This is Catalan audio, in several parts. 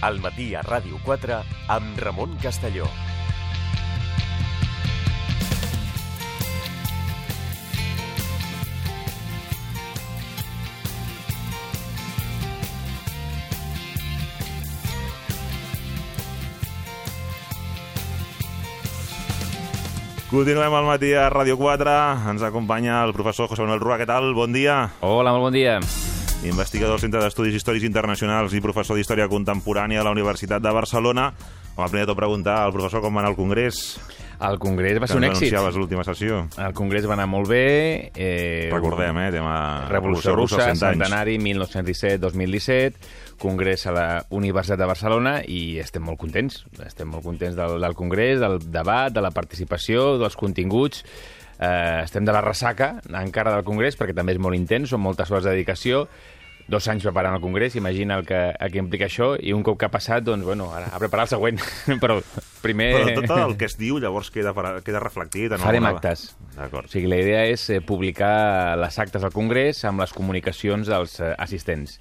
al matí a Ràdio 4 amb Ramon Castelló. Continuem al matí a Ràdio 4. Ens acompanya el professor José Manuel Rua. Què tal? Bon dia. Hola, molt bon dia. Investigador del Centre d'Estudis Històrics Internacionals i professor d'Història Contemporània a la Universitat de Barcelona. Home, primer de tot preguntar al professor com va anar el Congrés. El Congrés va que ser un èxit. anunciaves l'última sessió. El Congrés va anar molt bé. Eh, Recordem, eh, tema Revolució Russa, 100 anys. centenari 1917-2017, Congrés a la Universitat de Barcelona i estem molt contents. Estem molt contents del, del Congrés, del debat, de la participació, dels continguts. Eh, estem de la ressaca encara del Congrés perquè també és molt intens, són moltes hores de dedicació dos anys preparant el Congrés, imagina el que, el que implica això, i un cop que ha passat, doncs, bueno, ara a preparar el següent. Però primer... Però tot el que es diu llavors queda, queda reflectit. En Farem alguna- actes. D'acord. O sigui, la idea és eh, publicar les actes al Congrés amb les comunicacions dels eh, assistents.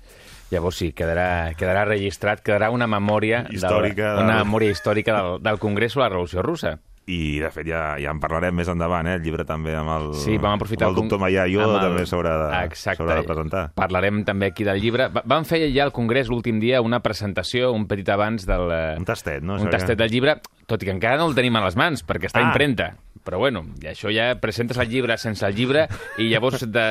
Llavors sí, quedarà, quedarà registrat, quedarà una memòria... Històrica Del, una del- memòria històrica del, del Congrés sobre la Revolució Russa. I, de fet, ja, ja en parlarem més endavant, eh? El llibre també amb el, Sí, vam aprofitar... amb el doctor Mayayo amb el- també s'haurà de, Exacte. de presentar. Parlarem també aquí del llibre. Va- Vam fer ja al Congrés l'últim dia una presentació, un petit abans del... eh, Un tastet, no? un tastet del llibre, tot i que encara no el tenim a les mans, perquè està Ah. a impremta. Però bueno, i això ja presentes el llibre sense el llibre i llavors de...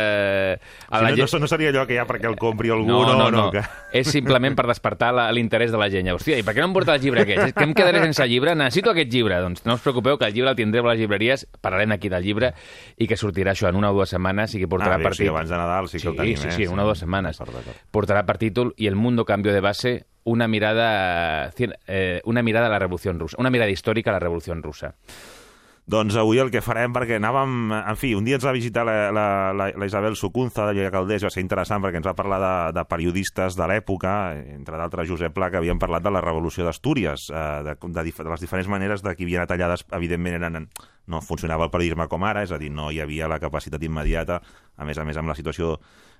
a Si la no, gent- no, no seria allò que ja perquè el compri algú, no, no, no. que... És simplement per despertar l'interès de la gent. Hòstia, i per què no em porta el llibre aquest? És que em quedaré sense el llibre? Necessito aquest llibre. Doncs no us preocupeu, que el llibre el tindreu a les llibreries, parlarem aquí del llibre, i que sortirà això en una o dues setmanes i que portarà Ah, bé, per o sigui, abans de Nadal sí que sí, el tenim, sí, eh? sí, una o dues setmanes. Portarà per títol Y el mundo cambió de base una mirada, eh, una mirada a la Revolución Rusa, una mirada histórica a la Revolución Rusa. Doncs avui el que farem, perquè anàvem... En fi, un dia ens va visitar la, la, la, la Isabel Sucunza de Lleida Caldés, va ser interessant perquè ens va parlar de, de periodistes de l'època, entre d'altres Josep Pla, que havien parlat de la revolució d'Astúries, eh, de, de, de les diferents maneres de qui havien tallades, evidentment eren, no funcionava el periodisme com ara, és a dir, no hi havia la capacitat immediata, a més a més amb la situació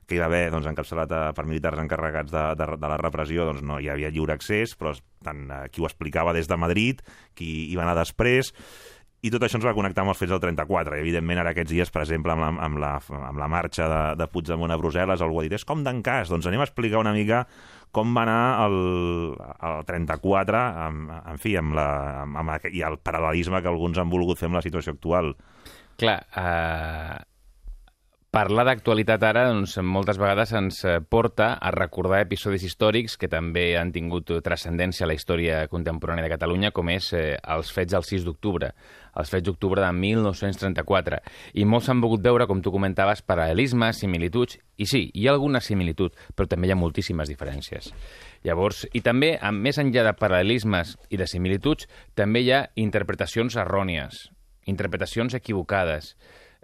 que hi va haver doncs, encapçalat eh, per militars encarregats de, de, de la repressió, doncs no hi havia lliure accés, però tant eh, qui ho explicava des de Madrid, qui hi va anar després, i tot això ens va connectar amb els fets del 34. I, evidentment, ara aquests dies, per exemple, amb la, amb la, amb la marxa de, de Puigdemont a Brussel·les, algú ha dit, és com d'encàs. Doncs anem a explicar una mica com va anar el, el 34, amb, en fi, amb la, amb, amb, i el paral·lelisme que alguns han volgut fer amb la situació actual. Clar, eh, parlar d'actualitat ara doncs, moltes vegades ens porta a recordar episodis històrics que també han tingut transcendència a la història contemporània de Catalunya, com és eh, els fets del 6 d'octubre, els fets d'octubre de 1934. I molts han volgut veure, com tu comentaves, paral·lelismes, similituds, i sí, hi ha alguna similitud, però també hi ha moltíssimes diferències. Llavors, i també, a més enllà de paral·lelismes i de similituds, també hi ha interpretacions errònies, interpretacions equivocades,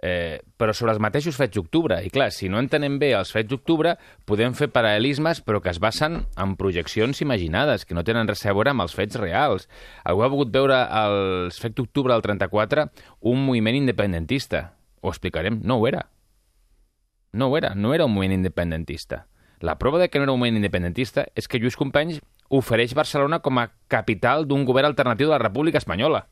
eh, però sobre els mateixos fets d'octubre. I clar, si no entenem bé els fets d'octubre, podem fer paral·lelismes però que es basen en projeccions imaginades, que no tenen res a veure amb els fets reals. Algú ha volgut veure els fets d'octubre del 34 un moviment independentista. Ho explicarem, no ho era. No ho era, no era un moviment independentista. La prova de que no era un moviment independentista és que Lluís Companys ofereix Barcelona com a capital d'un govern alternatiu de la República Espanyola.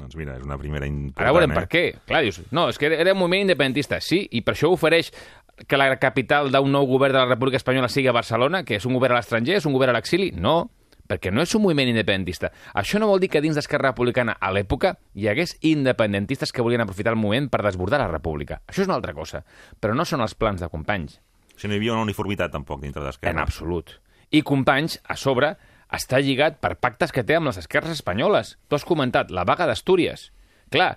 Doncs mira, és una primera important, Ara veurem eh? per què. Clar, dius, no, és que era un moviment independentista, sí, i per això ofereix que la capital d'un nou govern de la República Espanyola sigui a Barcelona, que és un govern a l'estranger, és un govern a l'exili? No, perquè no és un moviment independentista. Això no vol dir que dins d'Esquerra Republicana a l'època hi hagués independentistes que volien aprofitar el moment per desbordar la República. Això és una altra cosa, però no són els plans de companys. Si no hi havia una uniformitat tampoc dintre d'Esquerra. En absolut. I Companys, a sobre, està lligat per pactes que té amb les esquerres espanyoles. Tu has comentat la vaga d'Astúries. Clar,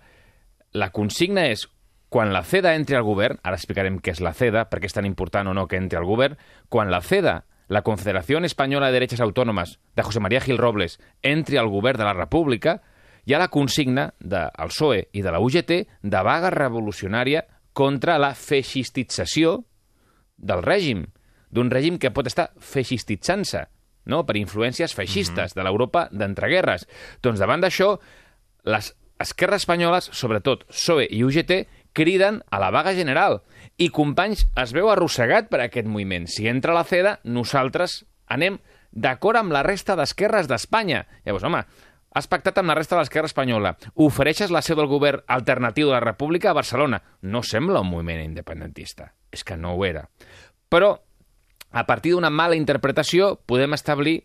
la consigna és quan la CEDA entri al govern, ara explicarem què és la CEDA, perquè és tan important o no que entri al govern, quan la CEDA, la Confederació Espanyola de Derechas Autònomes de José María Gil Robles, entri al govern de la República, hi ha la consigna del PSOE i de la UGT de vaga revolucionària contra la feixistització del règim, d'un règim que pot estar feixistitzant-se, no? per influències feixistes de l'Europa d'entreguerres. Doncs davant d'això, les esquerres espanyoles, sobretot PSOE i UGT, criden a la vaga general. I Companys es veu arrossegat per aquest moviment. Si entra la CEDA, nosaltres anem d'acord amb la resta d'esquerres d'Espanya. Llavors, home, has pactat amb la resta de l'esquerra espanyola. Ofereixes la seu del govern alternatiu de la República a Barcelona. No sembla un moviment independentista. És que no ho era. Però, a partir d'una mala interpretació, podem establir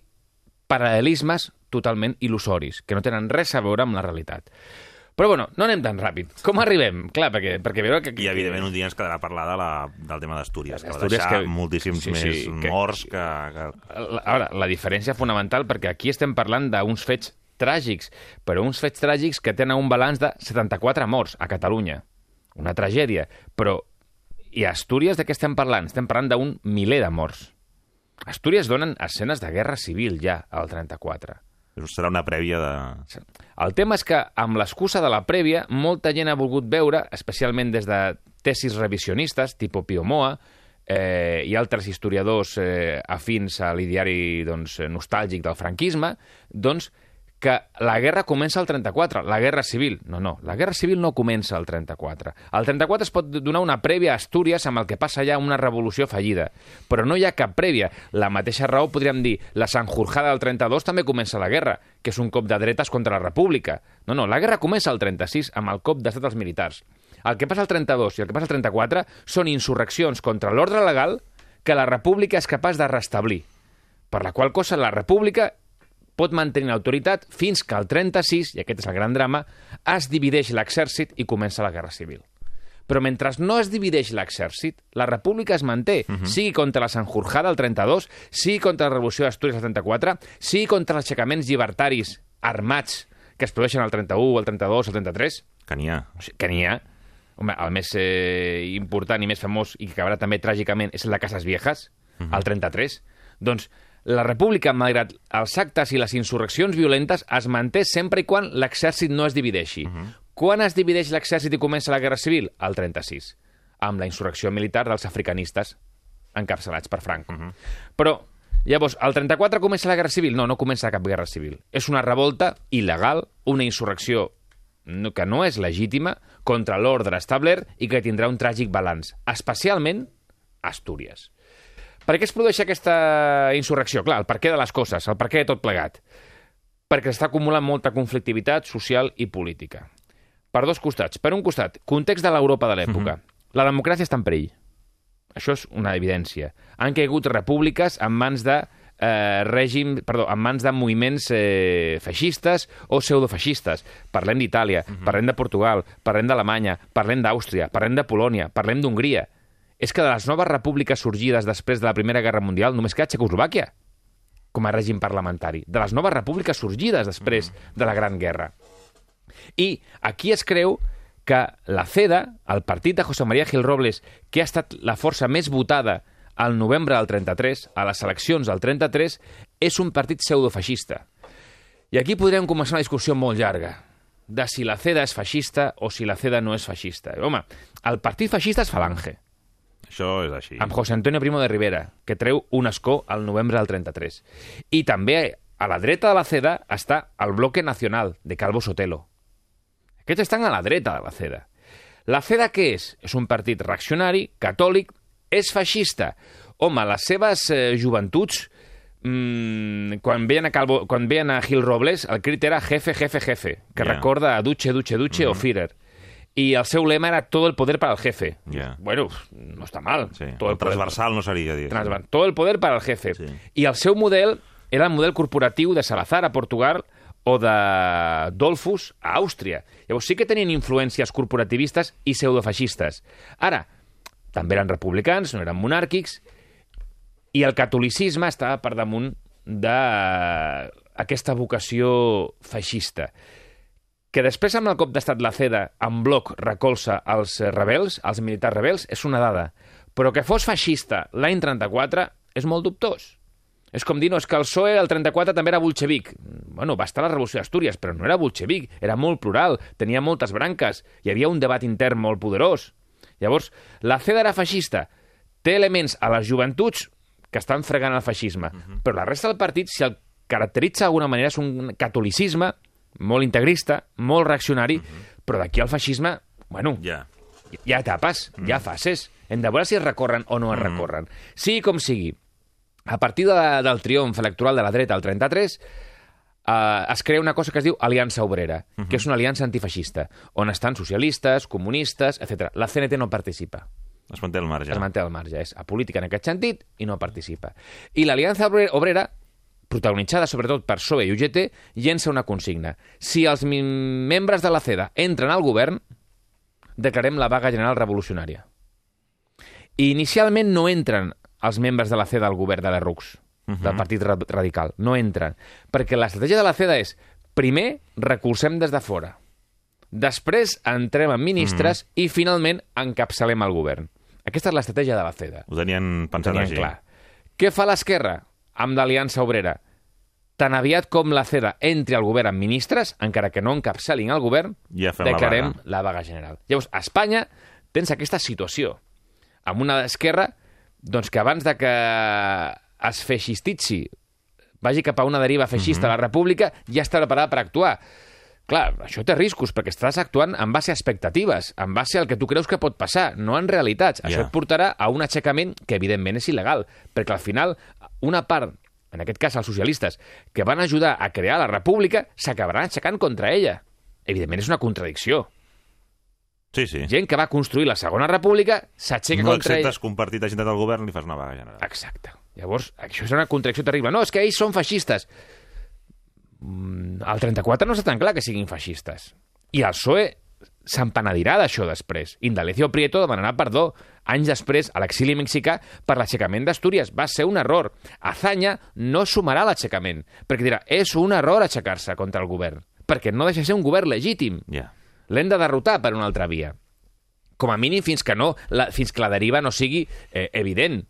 paral·lelismes totalment il·lusoris, que no tenen res a veure amb la realitat. Però bueno, no anem tan ràpid. Com arribem? Clar, perquè, perquè veure que... I evidentment un dia ens quedarà parlar de la, del tema d'Astúries, que va deixar que- moltíssims sí, sí, més que- morts que... que... La- Ara, la diferència fonamental, perquè aquí estem parlant d'uns fets tràgics, però uns fets tràgics que tenen un balanç de 74 morts a Catalunya. Una tragèdia. Però, i a Astúries de què estem parlant? Estem parlant d'un miler de morts. A Astúries donen escenes de guerra civil ja, al 34. Això serà una prèvia de... El tema és que, amb l'excusa de la prèvia, molta gent ha volgut veure, especialment des de tesis revisionistes, tipus Pio Moa, eh, i altres historiadors eh, afins a l'ideari doncs, nostàlgic del franquisme, doncs, que la guerra comença al 34, la guerra civil. No, no, la guerra civil no comença al 34. Al 34 es pot donar una prèvia a Astúries amb el que passa ja una revolució fallida, però no hi ha cap prèvia. La mateixa raó podríem dir, la Sanjurjada del 32 també comença la guerra, que és un cop de dretes contra la república. No, no, la guerra comença al 36 amb el cop d'estat dels militars. El que passa al 32 i el que passa al 34 són insurreccions contra l'ordre legal que la república és capaç de restablir. Per la qual cosa la república pot mantenir l'autoritat fins que al 36, i aquest és el gran drama, es divideix l'exèrcit i comença la guerra civil. Però mentre no es divideix l'exèrcit, la república es manté, uh -huh. sigui contra la Sanjurjada el 32, sigui contra la revolució d'Astúries el 34, sigui contra els aixecaments llibertaris armats que es produeixen al 31, el 32, el 33, Que n'hi ha. o sigui, que n'hi ha. Home, el més eh, important i més famós, i que acabarà també tràgicament, és el de Cases Viejas, el 33. Doncs la república, malgrat els actes i les insurreccions violentes, es manté sempre i quan l'exèrcit no es divideixi. Quan es divideix l'exèrcit i comença la guerra civil? El 36, amb la insurrecció militar dels africanistes encapçalats per Franco. Però, llavors, el 34 comença la guerra civil? No, no comença cap guerra civil. És una revolta il·legal, una insurrecció que no és legítima, contra l'ordre establert i que tindrà un tràgic balanç, especialment Astúries. Per què es produeix aquesta insurrecció? Clar, el per què de les coses, el per què de tot plegat. Perquè s'està acumulant molta conflictivitat social i política. Per dos costats. Per un costat, context de l'Europa de l'època. La democràcia està en perill. Això és una evidència. Han caigut repúbliques en mans de eh, règim, perdó, en mans de moviments eh, feixistes o pseudofeixistes. Parlem d'Itàlia, parlem de Portugal, parlem d'Alemanya, parlem d'Àustria, parlem de Polònia, parlem d'Hongria. És que de les noves repúbliques sorgides després de la Primera Guerra Mundial només queda Txecoslovàquia com a règim parlamentari. De les noves repúbliques sorgides després de la Gran Guerra. I aquí es creu que la CEDA, el partit de José María Gil Robles, que ha estat la força més votada al novembre del 33, a les eleccions del 33, és un partit pseudofeixista. I aquí podríem començar una discussió molt llarga de si la CEDA és feixista o si la CEDA no és feixista. Home, el partit feixista és Falange, Això és així. amb José Antonio Primo de Rivera, que treu un escó al novembre del 33. I també a la dreta de la CEDA està el Bloque Nacional, de Calvo Sotelo. Aquests estan a la dreta de la CEDA. La CEDA què és? És un partit reaccionari, catòlic, és feixista. Home, les seves eh, joventuts, mmm, quan, veien a Calvo, quan veien a Gil Robles, el crit era jefe, jefe, jefe, que Ja. recorda a Duce, Duce, Duce o Führer. I el seu lema era todo el poder para el jefe. Ja. Bueno, no està mal. Sí. Todo el el poder transversal no seria, dir. Transversal. Todo el poder para el jefe. Sí. I el seu model era el model corporatiu de Salazar a Portugal o de Dolfus a Àustria. Llavors sí que tenien influències corporativistes i pseudofeixistes. Ara, també eren republicans, no eren monàrquics, i el catolicisme estava per damunt d'aquesta vocació feixista que després amb el cop d'estat la CEDA en bloc recolza els eh, rebels, els militars rebels, és una dada. Però que fos feixista l'any 34 és molt dubtós. És com dir, no, és que el PSOE el 34 també era bolxevic. Bueno, va estar a la Revolució d'Astúries, però no era bolxevic, era molt plural, tenia moltes branques, hi havia un debat intern molt poderós. Llavors, la CEDA era feixista, té elements a les joventuts que estan fregant el feixisme, però la resta del partit, si el caracteritza d'alguna manera, és un catolicisme molt integrista, molt reaccionari, però d'aquí al feixisme, bueno, Ja. hi ha etapes, hi ha fases. Hem de veure si es recorren o no es recorren. Sigui com sigui, A partir de, del triomf electoral de la dreta al 33, eh, es crea una cosa que es diu Aliança Obrera, uh -huh. que és una aliança antifeixista, on estan socialistes, comunistes, etc. La CNT no participa. Es manté al marge. Es manté al marge. És apolítica en aquest sentit i no participa. I l'Aliança Obrera, protagonitzada sobretot per PSOE i UGT, llença una consigna. Si els membres de la CEDA entren al govern, declarem la vaga general revolucionària. I inicialment no entren els membres de la CEDA al govern de la RUCS, uh -huh. del Partit Radical. No entren. Perquè l'estratègia de la CEDA és, primer, recolzem des de fora. Després entrem en ministres -huh. i, finalment, encapçalem el govern. Aquesta és l'estratègia de la CEDA. Ho tenien pensat tenien així. clar. Què fa l'esquerra amb l'Aliança Obrera? Tan aviat com la CEDA entri al govern amb ministres, encara que no encapçalin el govern, Ja fem la declarem vaga. la vaga general. Llavors, a Espanya tens aquesta situació, amb una esquerra doncs, que abans de que es feixistitzi, vagi cap a una deriva feixista a la república, ja està preparada per actuar. Clar, això té riscos, perquè estàs actuant en base a expectatives, en base al que tu creus que pot passar, no en realitats. Això Ja. et portarà a un aixecament que, evidentment, és il·legal, perquè al final una part, en aquest cas els socialistes, que van ajudar a crear la república, s'acabaran aixecant contra ella. Evidentment, és una contradicció. Sí, sí. Gent que va construir la segona república s'aixeca No contra ella. acceptes compartir agenda del govern i fas una vaga general. Exacte. Llavors, això és una contradicció terrible. No, és que ells són feixistes. Mm, El 34 no està tan clar que siguin feixistes. I el PSOE se'n penedirà d'això després. Indalecio Prieto demanarà perdó anys després a l'exili mexicà per l'aixecament d'Astúries. Va ser un error. Azaña no sumarà l'aixecament, perquè dirà, és un error aixecar-se contra el govern, perquè no deixa de ser un govern legítim. Ja. L'hem de derrotar per una altra via. Com a mínim fins que, no, la, fins que la deriva no sigui eh, evident.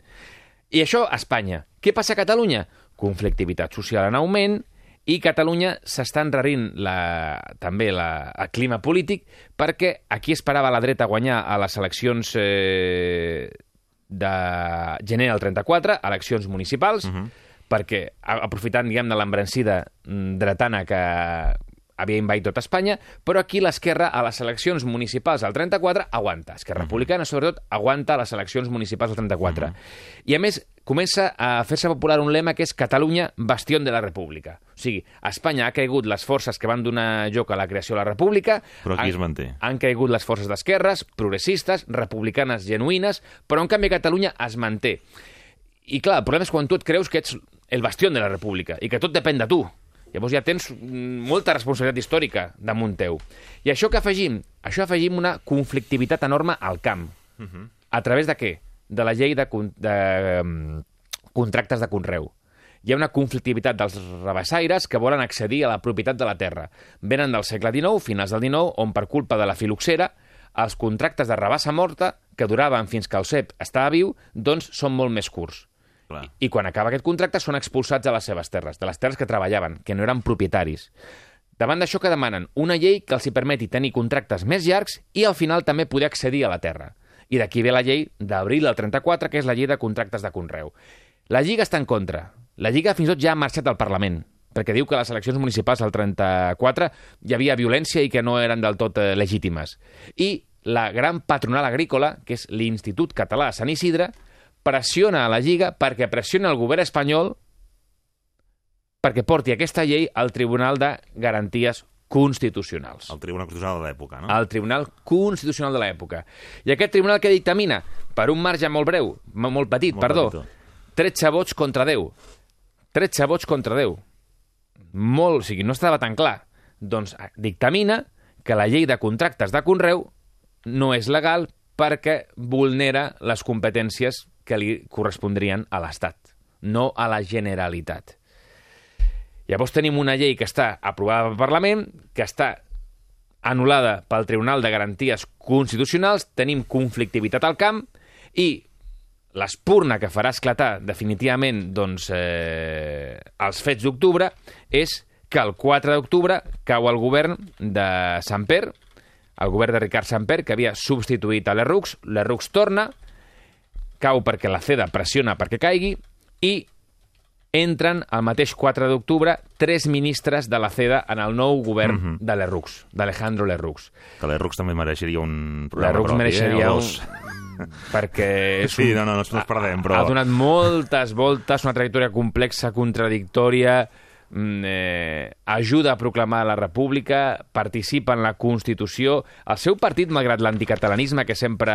I això a Espanya. Què passa a Catalunya? Conflictivitat social en augment i Catalunya s'està enrarint la, també la, el clima polític perquè aquí esperava la dreta guanyar a les eleccions eh, de gener del 34, eleccions municipals, uh -huh. perquè aprofitant, diguem, de l'embrancida mm, dretana que havia invaït tot Espanya, però aquí l'esquerra a les eleccions municipals del 34 aguanta. Esquerra Republicana, sobretot, aguanta les eleccions municipals del 34. I, a més, comença a fer-se popular un lema que és Catalunya, bastión de la República. O sigui, Espanya ha caigut les forces que van donar joc a la creació de la República, Però aquí han- es manté. han caigut les forces d'esquerres, progressistes, republicanes genuïnes, però en canvi Catalunya es manté. I clar, el problema és quan tu et creus que ets el bastió de la república i que tot depèn de tu. Llavors ja tens molta responsabilitat històrica damunt teu. I això que afegim? Això afegim una conflictivitat enorme al camp. Uh -huh. A través de què? De la llei de, con- de um, contractes de conreu. Hi ha una conflictivitat dels rebassaires que volen accedir a la propietat de la terra. Venen del segle XIX, finals del XIX, on per culpa de la filoxera els contractes de rebassa morta, que duraven fins que el cep estava viu, doncs són molt més curts. Clar. I, quan acaba aquest contracte són expulsats de les seves terres, de les terres que treballaven, que no eren propietaris. Davant d'això que demanen una llei que els hi permeti tenir contractes més llargs i al final també poder accedir a la terra. I d'aquí ve la llei d'abril del 34, que és la llei de contractes de conreu. La Lliga està en contra. La Lliga fins i tot ja ha marxat al Parlament, perquè diu que les eleccions municipals del 34 hi havia violència i que no eren del tot eh, legítimes. I la gran patronal agrícola, que és l'Institut Català de Sant Isidre, pressiona a la Lliga perquè pressiona el govern espanyol perquè porti aquesta llei al Tribunal de Garanties Constitucionals. El Tribunal Constitucional de l'època, no? Al Tribunal Constitucional de l'època. I aquest tribunal que dictamina, per un marge molt breu, molt petit, Molt perdó, petitó. 13 vots contra 10. 13 vots contra 10. Molt, o sigui, no estava tan clar. Doncs eh, dictamina que la llei de contractes de conreu no és legal perquè vulnera les competències que li correspondrien a l'Estat, no a la Generalitat. Llavors tenim una llei que està aprovada pel Parlament, que està anul·lada pel Tribunal de Garanties Constitucionals, tenim conflictivitat al camp i l'espurna que farà esclatar definitivament doncs, eh, els fets d'octubre és que el 4 d'octubre cau el govern de Samper, el govern de Ricard Samper, que havia substituït a l'Errux, l'Errux torna, cau perquè la CEDA pressiona perquè caigui i entren el mateix 4 d'octubre tres ministres de la CEDA en el nou govern mm -hmm. de l'Errux, d'Alejandro Lerrux. Que l'Errux també mereixeria un programa L'Errux propi, mereixeria eh? Un... perquè és Sí, un- no, no, no ens perdem, però- Ha donat moltes voltes, una trajectòria complexa, contradictòria, eh, ajuda a proclamar la república, participa en la Constitució. El seu partit, malgrat l'anticatalanisme que sempre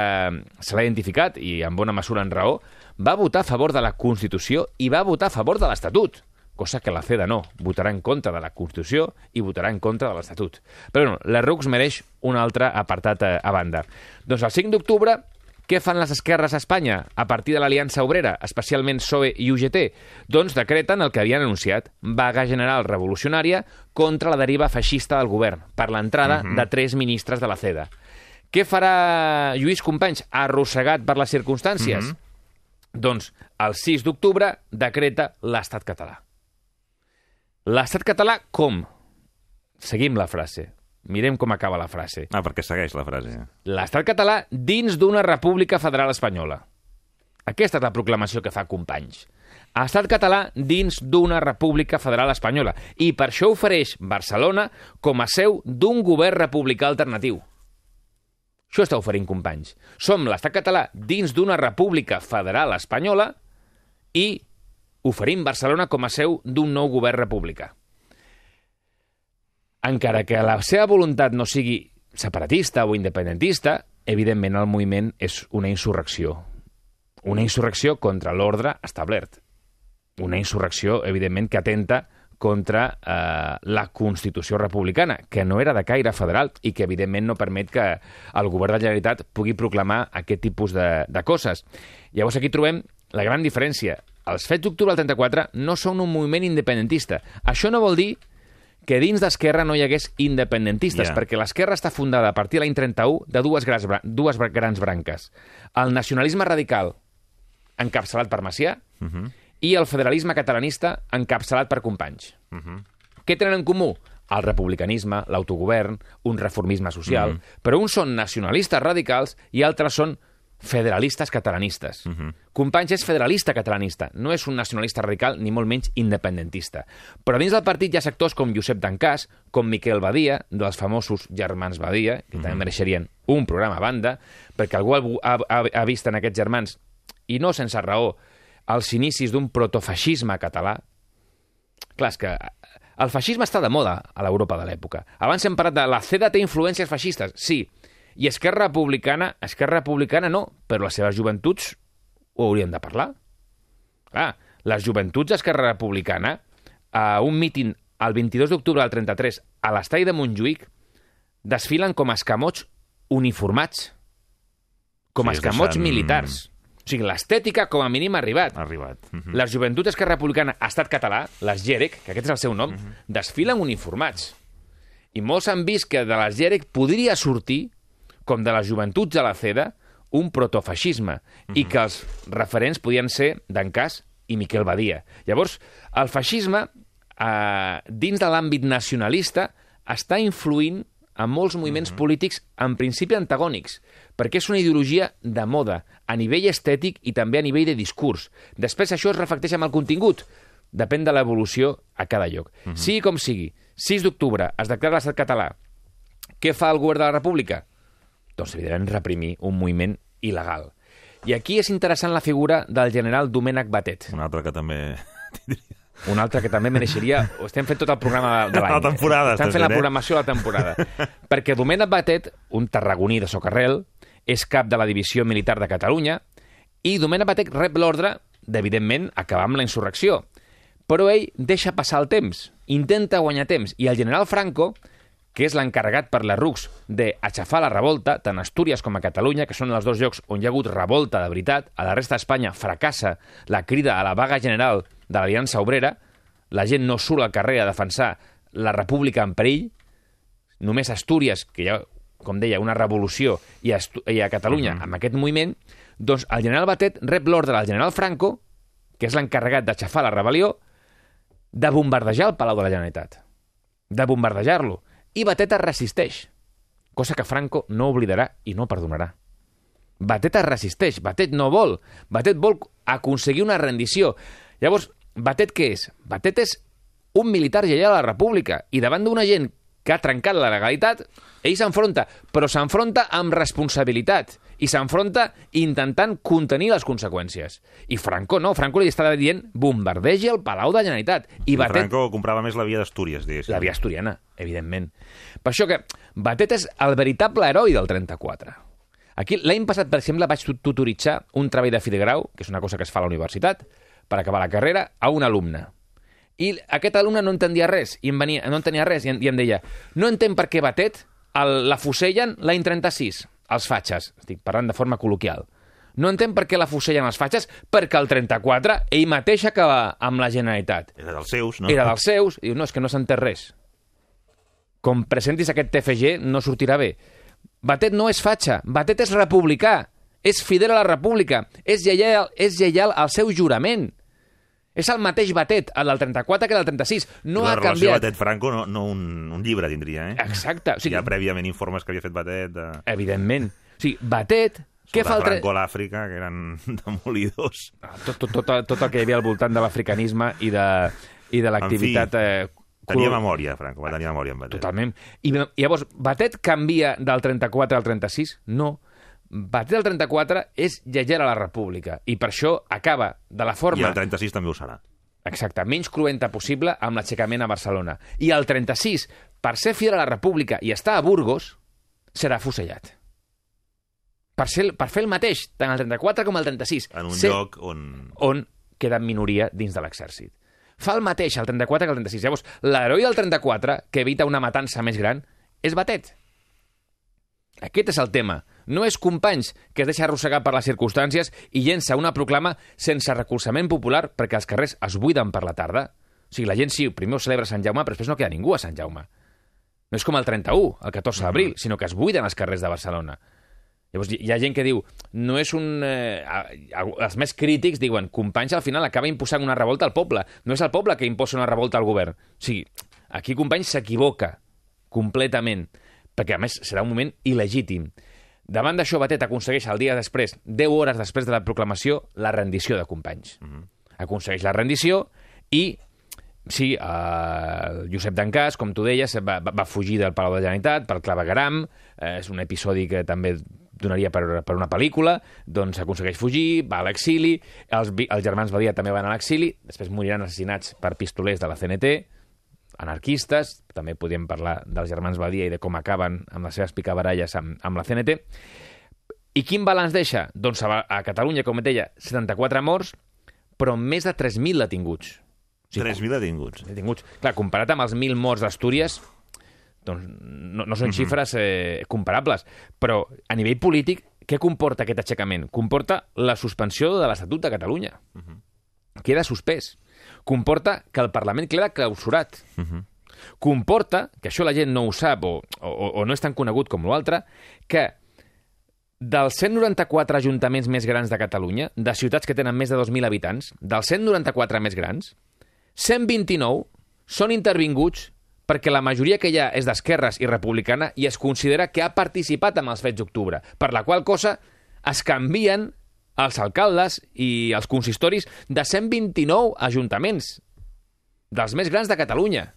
se l'ha identificat, i en bona mesura en raó, va votar a favor de la Constitució i va votar a favor de l'Estatut cosa que la CEDA no. Votarà en contra de la Constitució i votarà en contra de l'Estatut. Però no, la RUCS mereix un altre apartat a, a banda. Doncs el 5 d'octubre, què fan les esquerres a Espanya a partir de l'Aliança Obrera, especialment PSOE i UGT? Doncs decreten el que havien anunciat, vaga general revolucionària contra la deriva feixista del govern, per l'entrada de tres ministres de la CEDA. Què farà Lluís Companys, arrossegat per les circumstàncies? Doncs el 6 d'octubre decreta l'estat català. L'estat català com? Seguim la frase. Mirem com acaba la frase. Ah, perquè segueix la frase. L'estat català dins d'una república federal espanyola. Aquesta és la proclamació que fa Companys. Estat català dins d'una república federal espanyola. I per això ofereix Barcelona com a seu d'un govern republicà alternatiu. Això està oferint Companys. Som l'estat català dins d'una república federal espanyola i oferim Barcelona com a seu d'un nou govern republicà encara que la seva voluntat no sigui separatista o independentista, evidentment el moviment és una insurrecció. Una insurrecció contra l'ordre establert. Una insurrecció, evidentment, que atenta contra eh, la Constitució republicana, que no era de caire federal i que, evidentment, no permet que el govern de la Generalitat pugui proclamar aquest tipus de, de coses. Llavors, aquí trobem la gran diferència. Els fets d'octubre del 34 no són un moviment independentista. Això no vol dir dins d'Esquerra no hi hagués independentistes, Ja. perquè l'Esquerra està fundada a partir de l'any 31 de dues grans, dues grans branques. El nacionalisme radical, encapçalat per Macià, i el federalisme catalanista, encapçalat per Companys. Què tenen en comú? El republicanisme, l'autogovern, un reformisme social, però uns són nacionalistes radicals i altres són federalistes catalanistes. Companys és federalista catalanista, no és un nacionalista radical ni molt menys independentista. Però dins del partit hi ha sectors com Josep Dancàs, com Miquel Badia, dels famosos germans Badia, que també mereixerien un programa a banda, perquè algú ha, ha, ha vist en aquests germans, i no sense raó, els inicis d'un protofeixisme català, Clar, és que el feixisme està de moda a l'Europa de l'època. Abans hem parlat de la CEDA té influències feixistes, sí. I Esquerra Republicana, Esquerra Republicana no, però les seves joventuts ho haurien de parlar. Clar, les joventuts d'Esquerra Republicana, a un míting el 22 d'octubre del 33 a l'estall de Montjuïc, desfilen com a escamots uniformats, com a Sí, es escamots deixen- militars. O sigui, l'estètica com a mínim ha arribat. Ha arribat. Mhm. Les joventuts d'Esquerra Republicana Estat Català, les GEREC, que aquest és el seu nom, desfilen uniformats. I molts han vist que de les GEREC podria sortir, com de les joventuts de la CEDA, un protofeixisme, i que els referents podien ser Dancàs i Miquel Badia. Llavors, el feixisme, eh, dins de l'àmbit nacionalista, està influint en molts moviments polítics en principi antagònics, perquè és una ideologia de moda, a nivell estètic i també a nivell de discurs. Després això es reflecteix en el contingut. Depèn de l'evolució a cada lloc. Sigui com sigui, 6 d'octubre es declara l'estat català. Què fa el govern de la República? Doncs, evidentment, reprimir un moviment il·legal. I aquí és interessant la figura del general Domènec Batet, Un altre que també... un altre que també mereixeria... Estem fent tot el programa de l'any. La temporada, Estem fent la eh? programació de la temporada. Perquè Domènec Batet, un tarragoní de Socarrel, és cap de la Divisió Militar de Catalunya i Domènec Batet rep l'ordre d'evidentment acabar amb la insurrecció. Però ell deixa passar el temps, intenta guanyar temps, i el general Franco, que és l'encarregat per la RUCS d'aixafar la revolta, tant a Astúries com a Catalunya, que són els dos llocs on hi ha hagut revolta de veritat, a la resta d'Espanya fracassa la crida a la vaga general de l'Aliança Obrera, la gent no surt al carrer a defensar la república en perill, només Astúries, que hi ha, com deia, una revolució, i a, Estu i a Catalunya, amb aquest moviment, doncs el general Batet rep l'ordre del general Franco, que és l'encarregat d'aixafar la rebel·lió, de bombardejar el Palau de la Generalitat, de bombardejar-lo. I Batet es resisteix, cosa que Franco no oblidarà i no perdonarà. Batet es resisteix, Batet no vol, Batet vol aconseguir una rendició. Llavors, Batet què és? Batet és un militar lleial a la República i davant d'una gent que ha trencat la legalitat, ell s'enfronta, però s'enfronta amb responsabilitat i s'enfronta intentant contenir les conseqüències. I Franco no, Franco li estava dient bombardegi el Palau de la Generalitat. I I Batet... Franco comprava més la via d'Astúries, diguéssim. La via asturiana, evidentment. Per això que Batet és el veritable heroi del 34. Aquí, l'any passat, per exemple, vaig tut- tutoritzar un treball de fi de grau, que és una cosa que es fa a la universitat, per acabar la carrera, a un alumne. I aquest alumne no entendia res, i em venia, no entenia res, i em, i em deia no entenc per què Batet el, la fusellen l'any 36, els fatxes. Estic parlant de forma col·loquial. No entenc per què la fusellen els fatxes, perquè el 34 ell mateix acaba amb la Generalitat. Era dels seus, no? Era dels seus, i diu, no, és que no s'entén res. Com presentis aquest TFG, no sortirà bé. Batet no és fatxa, Batet és republicà, és fidel a la república, és lleial, és lleial al seu jurament. És el mateix Batet, el del 34 que el del 36. No la ha relació canviat. Batet-Franco no, no un, un llibre tindria, eh? Exacte. O Hi sigui, ha prèviament informes que havia fet Batet de... evidentment. O sigui, Batet, què fa el... Franco a l'Àfrica, que eren demolidors. Tot, tot, tot, tot el que hi havia al voltant de l'africanisme i de, i de l'activitat... Eh, Tenia memòria, Franco, va tenir memòria en Batet. Totalment. I llavors, Batet canvia del 34 al 36? No. Batet del 34 és lleial a la república i per això acaba de la I forma el 36 també ho serà. exacte, menys cruenta possible amb l'aixecament a Barcelona. I el 36, per ser fidel a la república i estar a Burgos, serà fusellat. Per, ser, per fer el mateix, tant el 34 com el 36. En un ser- lloc on... on queda en minoria dins de l'exèrcit. Fa el mateix el 34 que el 36. Llavors, l'heroi del 34, que evita una matança més gran, és Batet. Aquest és el tema. No és Companys, que es deixa arrossegar per les circumstàncies i llença una proclama sense recolzament popular perquè els carrers es buiden per la tarda. O sigui, la gent sí, primer ho celebra Sant Jaume, però després no queda ningú a Sant Jaume. No és com el 31, el 14 d'abril, sinó que es buiden els carrers de Barcelona. Llavors, hi ha gent que diu, no és un... Eh, els més crítics diuen, Companys al final acaba imposant una revolta al poble. No és el poble que imposa una revolta al govern. O sigui, aquí Companys s'equivoca completament, perquè a més serà un moment il·legítim. Davant d'això, Batet aconsegueix el dia després, 10 hores després de la proclamació, la rendició de Companys. Aconsegueix la rendició i Sí, eh, Josep Dancàs, com tu deies, va, va fugir del Palau de la Generalitat per clavegaram, eh, és un episodi que també donaria per, per una pel·lícula, doncs aconsegueix fugir, va a l'exili, els, els germans Badia també van a l'exili, després moriran assassinats per pistolers de la CNT, anarquistes, també podíem parlar dels germans Badia i de com acaben amb les seves picabaralles amb, amb la CNT. I quin balanç deixa? Doncs a, a Catalunya, com et deia, 74 morts, però més de 3.000 detinguts. Sí, 3.000 detinguts. detinguts. Clar, comparat amb els 1.000 morts d'Astúries, doncs no, no són xifres eh, comparables. Però a nivell polític, què comporta aquest aixecament? Comporta la suspensió de l'Estatut de Catalunya. Queda suspès. Comporta que el Parlament queda clausurat. Comporta, que això la gent no ho sap o, o, o no és tan conegut com l'altre, que dels 194 ajuntaments més grans de Catalunya, de ciutats que tenen més de 2.000 habitants, dels 194 més grans, 129 són intervinguts perquè la majoria que hi ha és d'esquerres i republicana i es considera que ha participat en els fets d'octubre, per la qual cosa es canvien els alcaldes i els consistoris de 129 ajuntaments, dels més grans de Catalunya.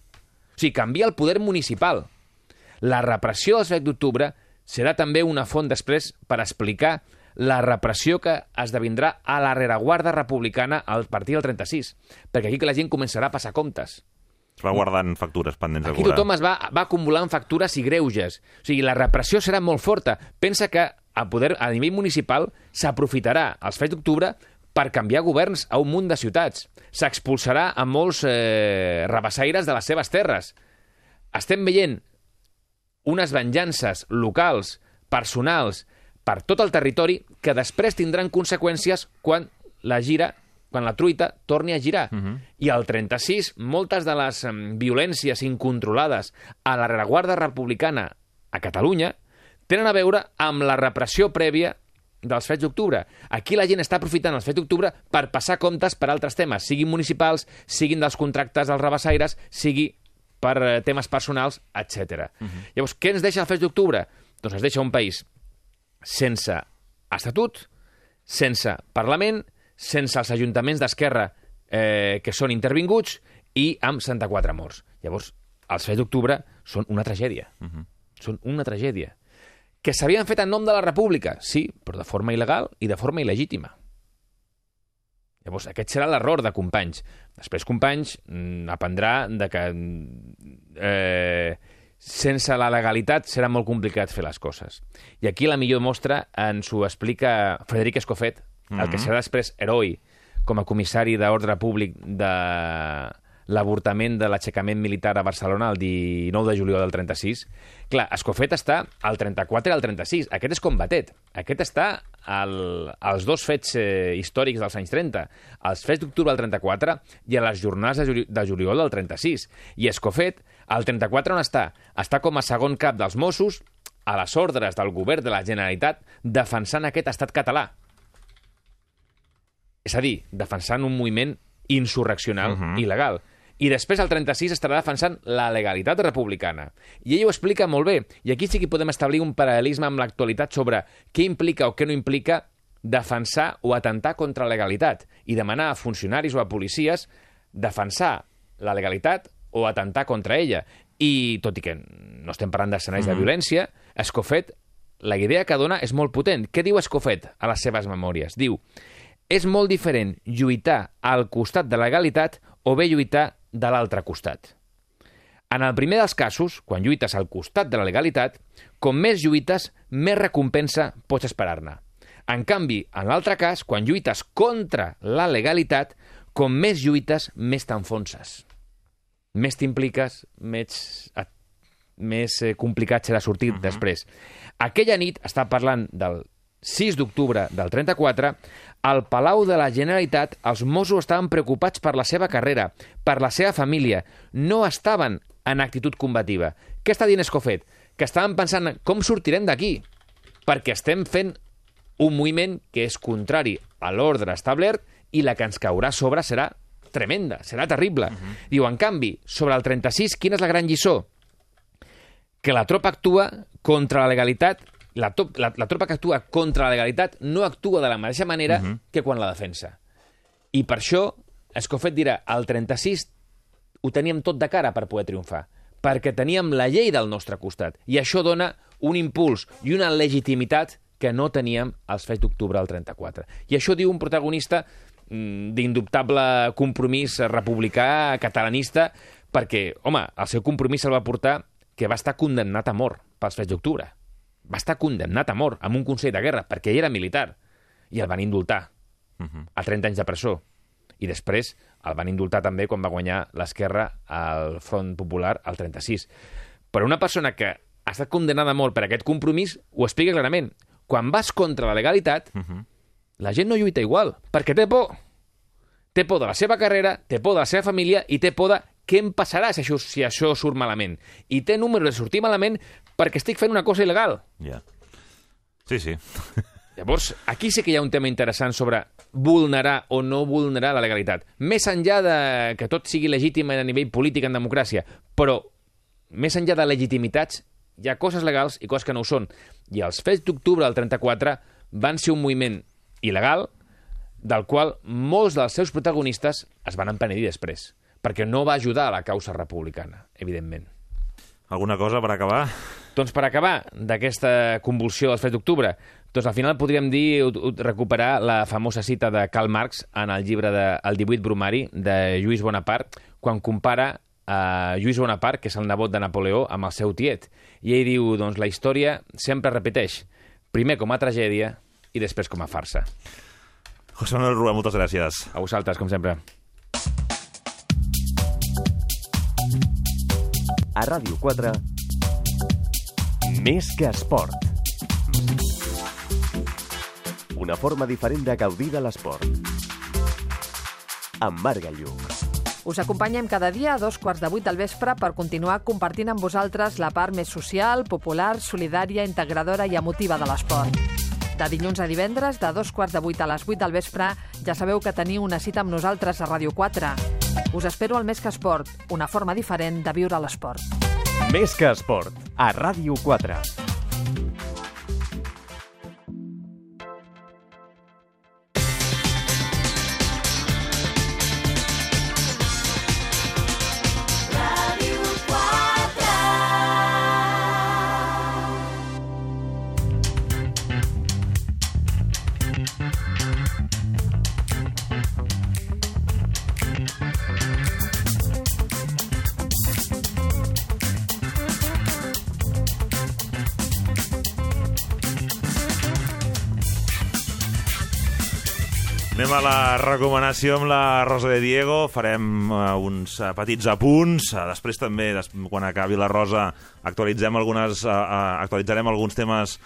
O sigui, canvia el poder municipal. La repressió dels fets d'octubre serà també una font després per explicar la repressió que esdevindrà a la rereguarda republicana al partir del 36, perquè aquí que la gent començarà a passar comptes. Es va guardant factures pendents de Aquí cobrar. tothom es va, va acumulant factures i greuges. O sigui, la repressió serà molt forta. Pensa que a, poder, a nivell municipal s'aprofitarà els fets d'octubre per canviar governs a un munt de ciutats. S'expulsarà a molts eh, rabassaires de les seves terres. Estem veient unes venjances locals, personals, per tot el territori, que després tindran conseqüències quan la gira quan la truita torni a girar. Uh -huh. I al 36, moltes de les em, violències incontrolades a la rereguarda republicana a Catalunya tenen a veure amb la repressió prèvia dels fets d'octubre. Aquí la gent està aprofitant els fets d'octubre per passar comptes per altres temes, siguin municipals, siguin dels contractes dels rabassaires, sigui per eh, temes personals, etc. Uh -huh. Llavors, què ens deixa el fets d'octubre? Doncs ens deixa un país sense estatut, sense Parlament, sense els ajuntaments d'Esquerra eh, que són intervinguts i amb 64 morts. Llavors, els fets d'octubre són una tragèdia. Uh -huh. Són una tragèdia. que s'havien fet en nom de la república. Sí, però de forma il·legal i de forma il·legítima. Llavors, aquest serà l'error de Companys. Després Companys mm, aprendrà de que eh, sense la legalitat serà molt complicat fer les coses. I aquí la millor mostra ens ho explica Frederic Escofet, mm -hmm. el que serà després heroi com a comissari d'ordre públic de l'avortament de l'aixecament militar a Barcelona el 19 de juliol del 36. Clar, Escofet està al 34 i al 36. Aquest és combatet. Aquest està al, als dos fets eh, històrics dels anys 30, als fets d'octubre del 34 i a les jornades de, juli de juliol del 36. I Escofet el 34 on està? Està com a segon cap dels Mossos a les ordres del govern de la Generalitat defensant aquest estat català. És a dir, defensant un moviment insurreccional uh -huh. il·legal. I després, el 36, estarà defensant la legalitat republicana. I ell ho explica molt bé. I aquí sí que podem establir un paral·lelisme amb l'actualitat sobre què implica o què no implica defensar o atentar contra la legalitat i demanar a funcionaris o a policies defensar la legalitat o atentar contra ella. I, tot i que no estem parlant d'escenaris mm. de violència, Escofet, la idea que dona és molt potent. Què diu Escofet a les seves memòries? Diu, és molt diferent lluitar al costat de la legalitat o bé lluitar de l'altre costat. En el primer dels casos, quan lluites al costat de la legalitat, com més lluites, més recompensa pots esperar-ne. En canvi, en l'altre cas, quan lluites contra la legalitat, com més lluites, més t'enfonses més t'impliques, més, més eh, complicat serà sortir uh -huh. després. Aquella nit, està parlant del 6 d'octubre del 34, al Palau de la Generalitat els Mossos estaven preocupats per la seva carrera, per la seva família. No estaven en actitud combativa. Què està dient Escofet? Que estaven pensant com sortirem d'aquí, perquè estem fent un moviment que és contrari a l'ordre establert i la que ens caurà sobre serà tremenda, serà terrible. Uh -huh. Diu, en canvi, sobre el 36, quina és la gran lliçó? Que la tropa actua contra la legalitat la, top, la, la tropa que actua contra la legalitat no actua de la mateixa manera uh -huh. que quan la defensa. I per això, Escofet dirà, el 36 ho teníem tot de cara per poder triomfar, perquè teníem la llei del nostre costat, i això dona un impuls i una legitimitat que no teníem als fets d'octubre del 34. I això diu un protagonista Mm, d'indubtable compromís republicà, catalanista, perquè, home, el seu compromís el va portar que va estar condemnat a mort pels fets d'octubre. Va estar condemnat a mort amb un Consell de Guerra, perquè ell era militar, i el van indultar uh -huh. a 30 anys de presó. I després el van indultar també quan va guanyar l'esquerra al Front Popular al 36. Però una persona que ha estat condemnada a mort per aquest compromís ho explica clarament. Quan vas contra la legalitat, uh -huh la gent no lluita igual, perquè té por. Té por de la seva carrera, té por de la seva família i té por de què em passarà si això, si això surt malament. I té número de sortir malament perquè estic fent una cosa il·legal. Ja. Yeah. Sí, sí. Llavors, aquí sí que hi ha un tema interessant sobre vulnerar o no vulnerar la legalitat. Més enllà de que tot sigui legítim a nivell polític en democràcia, però més enllà de legitimitats, hi ha coses legals i coses que no ho són. I els fets d'octubre del 34 van ser un moviment il·legal, del qual molts dels seus protagonistes es van empenedir després, perquè no va ajudar a la causa republicana, evidentment. Alguna cosa per acabar? Doncs per acabar d'aquesta convulsió del 7 d'octubre, doncs al final podríem dir recuperar la famosa cita de Karl Marx en el llibre de El 18 Bromari de Lluís Bonaparte, quan compara a Lluís Bonaparte, que és el nebot de Napoleó, amb el seu tiet. I ell diu, doncs la història sempre repeteix, primer com a tragèdia i després com a farsa. José Manuel Rua, moltes gràcies. A vosaltres, com sempre. A Ràdio 4, més que esport. Una forma diferent de gaudir de l'esport. Amb Marc Lluc. Us acompanyem cada dia a dos quarts de vuit del vespre per continuar compartint amb vosaltres la part més social, popular, solidària, integradora i emotiva de l'esport. De dilluns a divendres, de dos quarts de vuit a les vuit del vespre, ja sabeu que teniu una cita amb nosaltres a Ràdio 4. Us espero al Més que Esport, una forma diferent de viure l'esport. Més que Esport, a Ràdio 4. Anem a la recomanació amb la Rosa de Diego. Farem uh, uns uh, petits apunts. Uh, després també, des, quan acabi la Rosa, actualitzem algunes, uh, actualitzarem alguns temes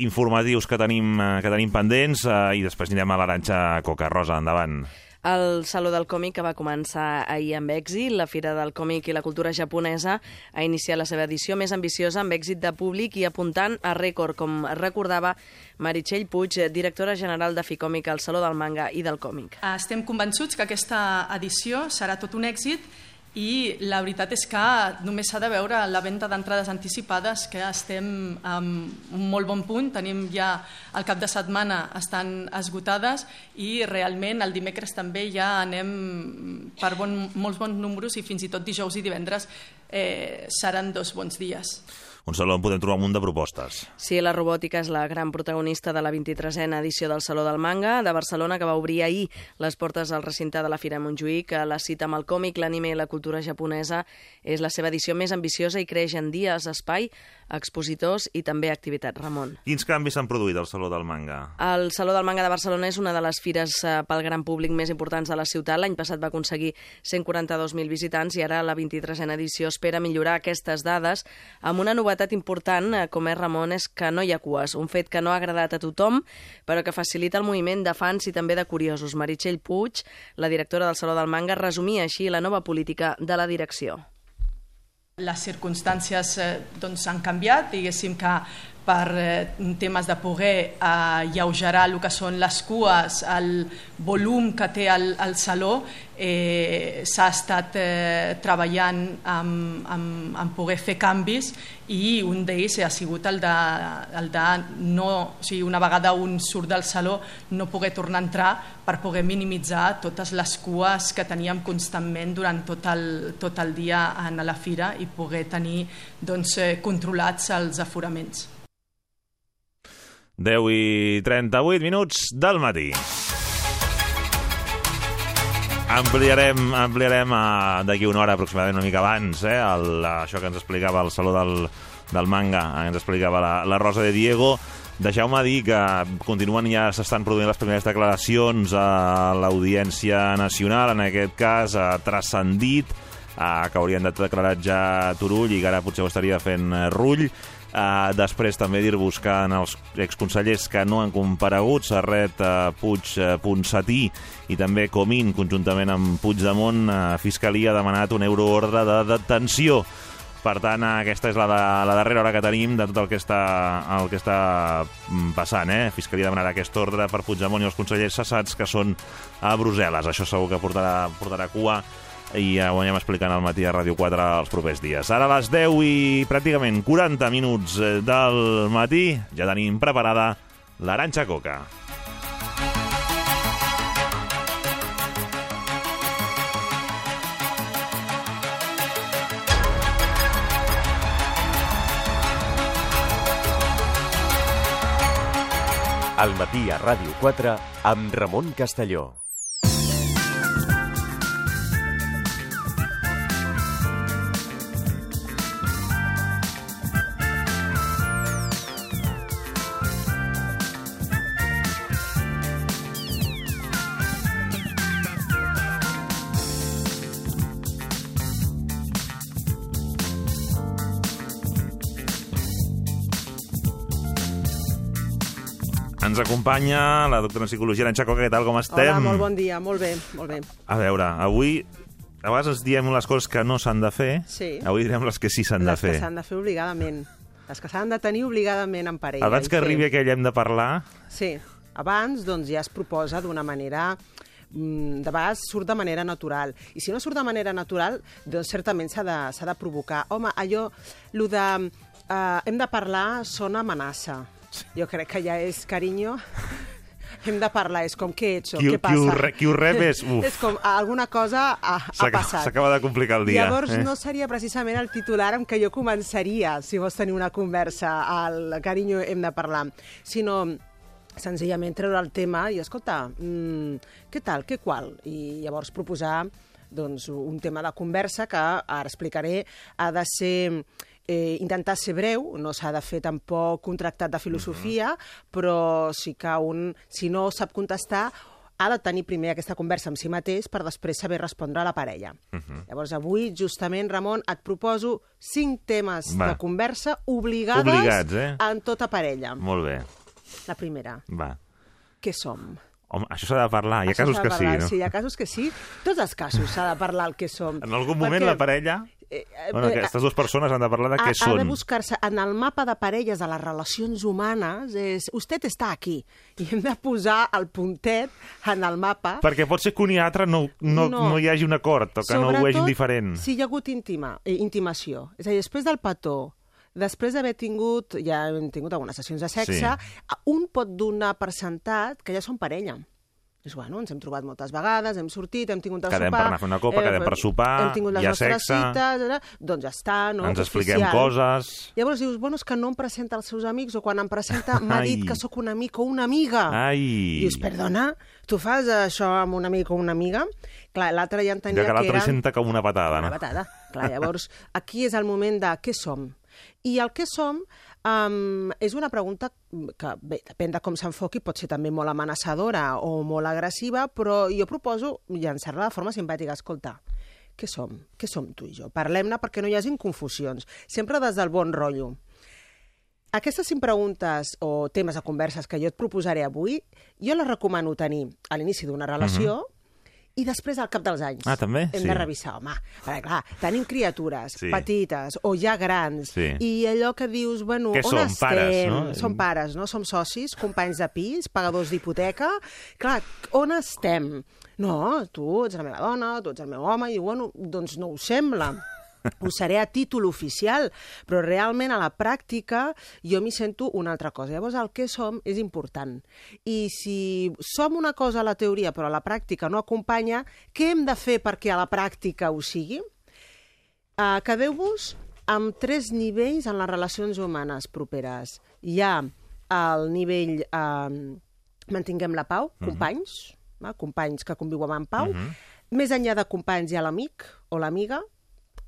informatius que tenim, uh, que tenim pendents uh, i després anirem a l'Aranxa Coca. Rosa, endavant. El Saló del Còmic, que va començar ahir amb èxit, la Fira del Còmic i la Cultura Japonesa ha iniciat la seva edició més ambiciosa amb èxit de públic i apuntant a rècord, com recordava Meritxell Puig, directora general de Ficòmic al Saló del Manga i del Còmic. Estem convençuts que aquesta edició serà tot un èxit i la veritat és que només s'ha de veure la venda d'entrades anticipades que estem en un molt bon punt, tenim ja el cap de setmana estan esgotades i realment el dimecres també ja anem per bon, molts bons números i fins i tot dijous i divendres eh, seran dos bons dies un saló on podem trobar un munt de propostes. Sí, la robòtica és la gran protagonista de la 23a edició del Saló del Manga de Barcelona, que va obrir ahir les portes al recinte de la Fira Montjuïc. La cita amb el còmic, l'anime i la cultura japonesa és la seva edició més ambiciosa i creix en dies, espai, expositors i també activitat. Ramon. Quins canvis s'han produït al Saló del Manga? El Saló del Manga de Barcelona és una de les fires eh, pel gran públic més importants de la ciutat. L'any passat va aconseguir 142.000 visitants i ara la 23a edició espera millorar aquestes dades amb una novetat novetat important, eh, com és Ramon, és que no hi ha cues, un fet que no ha agradat a tothom, però que facilita el moviment de fans i també de curiosos. Meritxell Puig, la directora del Saló del Manga, resumia així la nova política de la direcció. Les circumstàncies eh, doncs, han canviat, diguéssim que per eh, temes de poder eh, alleugerar el que són les cues, el volum que té el, el saló, eh, s'ha estat eh, treballant amb, amb, amb poder fer canvis i un d'ells ha sigut el de, el de no, o sigui, una vegada un surt del saló no poder tornar a entrar per poder minimitzar totes les cues que teníem constantment durant tot el, tot el dia a la fira i poder tenir doncs, eh, controlats els aforaments. 10 i 38 minuts del matí. Ampliarem, ampliarem d'aquí una hora aproximadament una mica abans, eh, el, això que ens explicava el Saló del, del Manga, eh, ens explicava la, la Rosa de Diego. Deixeu-me dir que continuen ja s'estan produint les primeres declaracions a l'Audiència Nacional, en aquest cas ha transcendit, eh, que haurien de declarar ja Turull i que ara potser ho estaria fent eh, Rull. Uh, després també dir-vos que en els exconsellers que no han comparegut, Serret, uh, Puig, uh, Ponsatí i també Comín, conjuntament amb Puigdemont, uh, Fiscalia ha demanat un euroordre de detenció. Per tant, aquesta és la, de, la darrera hora que tenim de tot el que està, el que està mm, passant. Eh? Fiscalia demanarà aquest ordre per Puigdemont i els consellers cessats que són a Brussel·les. Això segur que portarà, portarà cua i ho anem explicant al matí a Ràdio 4 els propers dies. Ara a les 10 i pràcticament 40 minuts eh, del matí ja tenim preparada l'Aranxa Coca. Al matí a Ràdio 4 amb Ramon Castelló. Acompanya la doctora en psicologia, Aranxa Coca, què tal, com estem? Hola, molt bon dia, molt bé, molt bé. A veure, avui a vegades ens diem les coses que no s'han de fer, Sí. avui direm les que sí s'han de Les fer. que s'han de fer obligadament. Les que s'han de tenir obligadament en parella. Abans que arribi aquell hem de parlar, Sí, abans doncs, ja es proposa d'una manera mm, de vegades surt de manera natural. I si no surt de manera natural, doncs certament s'ha de, de provocar. Home, allò, lo de eh, hem de parlar sona amenaça. Jo crec que ja és carinyo. Hem de parlar, és com, què ets? o Qui- què qui passa? ho re- qui ho rep és, uf. és com, alguna cosa ha, ha passat. s'acaba de complicar el dia. Llavors eh? no seria precisament el titular amb què jo començaria si vols tenir una conversa al carinyo hem de parlar, sinó senzillament treure el tema i escolta, mm, què tal, què qual? I llavors proposar doncs, un tema de conversa que ara explicaré ha de ser eh, intentar ser breu, no s'ha de fer tampoc un tractat de filosofia, però sí que un, si no sap contestar, ha de tenir primer aquesta conversa amb si mateix per després saber respondre a la parella. Uh -huh. Llavors, avui, justament, Ramon, et proposo cinc temes Va. de conversa obligades Obligats, eh? en tota parella. Molt bé, La primera, va. què som? Home, això s'ha de parlar, hi ha Això casos que de sí, parlar, no? Sí, hi ha casos que sí. Tots els casos s'ha de parlar el que som. En algun moment Perquè, la parella... eh, eh, Bueno, aquestes dues persones han de parlar de ha, què ha de són. buscar-se en el mapa de parelles de les relacions humanes és usted està aquí i hem de posar el puntet en el mapa Perquè pot ser que un i altre no, no, no. No. hi hagi un acord o que no ho vegin diferent. si hi ha hagut intima, eh, intimació. És a dir, després del petó, després d'haver tingut, ja hem tingut algunes sessions de sexe, Sí. un pot donar per sentat que ja són parella. És, bueno, ens hem trobat moltes vegades, hem sortit, hem tingut el Quedem sopar... per anar a fer una copa, quedem per sopar, Hem tingut les hi ha nostres sexe. cites, eh, doncs ja està, no? Ens expliquem oficial. coses... Llavors dius, bueno, és que no em presenta als seus amics, o quan em presenta m'ha dit que sóc un amic o una amiga. Ai! Dius, perdona, tu fas això amb un amic o una amiga? Clar, l'altre ja entenia Ja que l'altre era... senta com una patada, Una no? patada. Clar, llavors, aquí és el moment de què som. I el què som um, és una pregunta que, bé, depèn de com s'enfoqui, pot ser també molt amenaçadora o molt agressiva, però jo proposo llançar-la de forma simpàtica. Escolta, què som? Què som tu i jo? Parlem-ne perquè no hi hagin confusions. Sempre des del bon rotllo. Aquestes cinc preguntes o temes de converses que jo et proposaré avui, jo les recomano tenir a l'inici d'una relació i després al cap dels anys. Ah, també? Hem Sí. de revisar, home. Perquè, clar, tenim criatures Sí. petites o ja grans Sí. i allò que dius, bueno, Què on som, estem? pares, no? Som pares, no? Som socis, companys de pis, pagadors d'hipoteca. Clar, on estem? No, tu ets la meva dona, tu ets el meu home, i bueno, doncs no ho sembla. Ho seré a títol oficial, però realment a la pràctica jo m'hi sento una altra cosa. Llavors el que som és important. I si som una cosa a la teoria però a la pràctica no acompanya, què hem de fer perquè a la pràctica ho sigui? Uh, Quedeu-vos amb tres nivells en les relacions humanes properes. Hi ha el nivell uh, mantinguem la pau, companys, uh -huh. companys que conviuen en pau. Uh -huh. Més enllà de companys hi ha l'amic o l'amiga,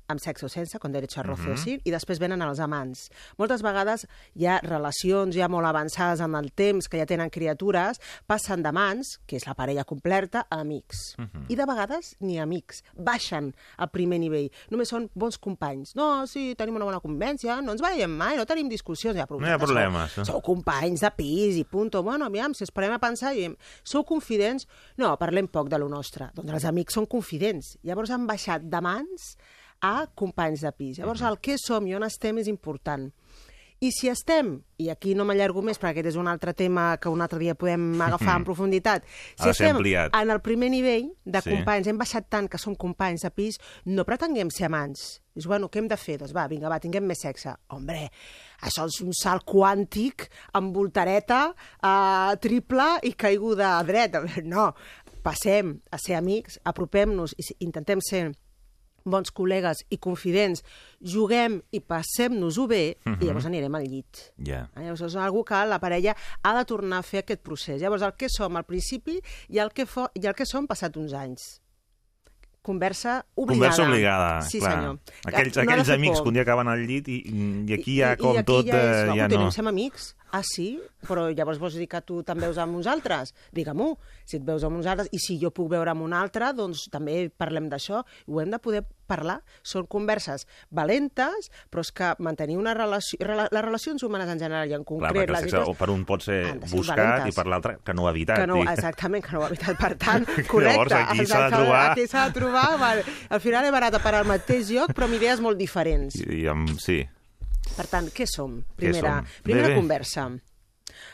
amb sexe o sense, con derecho a roce o sí, i després venen els amants. Moltes vegades hi ha relacions ja molt avançades en el temps, que ja tenen criatures, passen d'amants, que és la parella completa, a amics. I de vegades ni amics, baixen al primer nivell. Només són bons companys. No, sí, tenim una bona convivència, no ens veiem mai, no tenim discussions. Ja, No hi ha problemes, Sou, no? sou companys de pis i punto. Bueno, aviam, si esperem a pensar, diem, sou confidents? No, parlem poc de lo nostre. Doncs els amics són confidents. Llavors han baixat d'amants a companys de pis. Llavors, el què som i on estem és important. I si estem, i aquí no m'allargo més perquè aquest és un altre tema que un altre dia podem agafar en profunditat, Ha si ser estem ampliat. en el primer nivell de Sí. companys, hem baixat tant que som companys de pis, no pretenguem ser amants. Dius, bueno, què hem de fer? Doncs va, vinga, va, tinguem més sexe. Hombre, això és un salt quàntic amb voltareta uh, triple i caiguda a dreta. No, passem a ser amics, apropem-nos i intentem ser bons col·legues i confidents, juguem i passem-nos-ho bé, i llavors anirem al llit. Ja. Eh, Llavors és una que la parella ha de tornar a fer aquest procés. Llavors el que som al principi i el que, fo i el que som passat uns anys. Conversa obligada. Conversa obligada, Sí, clar. senyor. Aquells, No aquells amics por. que un dia acaben al llit i, i aquí ja I- com i aquí tot ja, és, eh, no, ja continuem no. sent amics. Ah, sí? Però llavors vols dir que tu també veus amb uns altres? Digue-m'ho. Si et veus amb uns altres, i si jo puc veure amb un altre, doncs també parlem d'això. Ho hem de poder parlar. Són converses valentes, però és que mantenir una relació... rela- Les relacions humanes en general i en Clar, concret... el les sexe per un pot ser buscat valentes. i per l'altre que no evitat. que no, exactament, que no ho ha evitat. Per tant, Llavors, correcte. aquí s'ha de trobar- Aquí s'ha de trobar. Vale. Al final he barat per al mateix lloc, però amb idees molt diferents. I, i amb, sí. Per tant, què som? Què Primera, som? primera Bé, bé. conversa.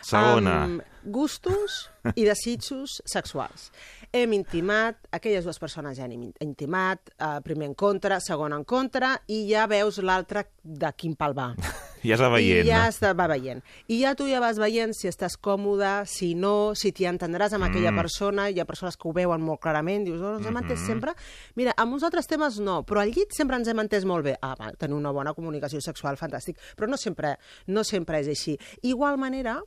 Segona. Amb gustos i desitjos sexuals. Hem intimat, aquelles dues persones ja han in- intimat, eh, primer encontre, segon encontre, i ja veus l'altre de quin pal va. Ja es va veient, I ja no? es va veient. I ja tu ja vas veient si estàs còmode, si no, si t'hi entendràs amb aquella Mm. persona. Hi ha persones que ho veuen molt clarament. Dius, oh, ens hem entès sempre? Mira, amb uns altres temes no, però al llit sempre ens hem entès molt bé. Ah, va, tenir una bona comunicació sexual, fantàstic. Però no sempre, no sempre és així. Igual manera,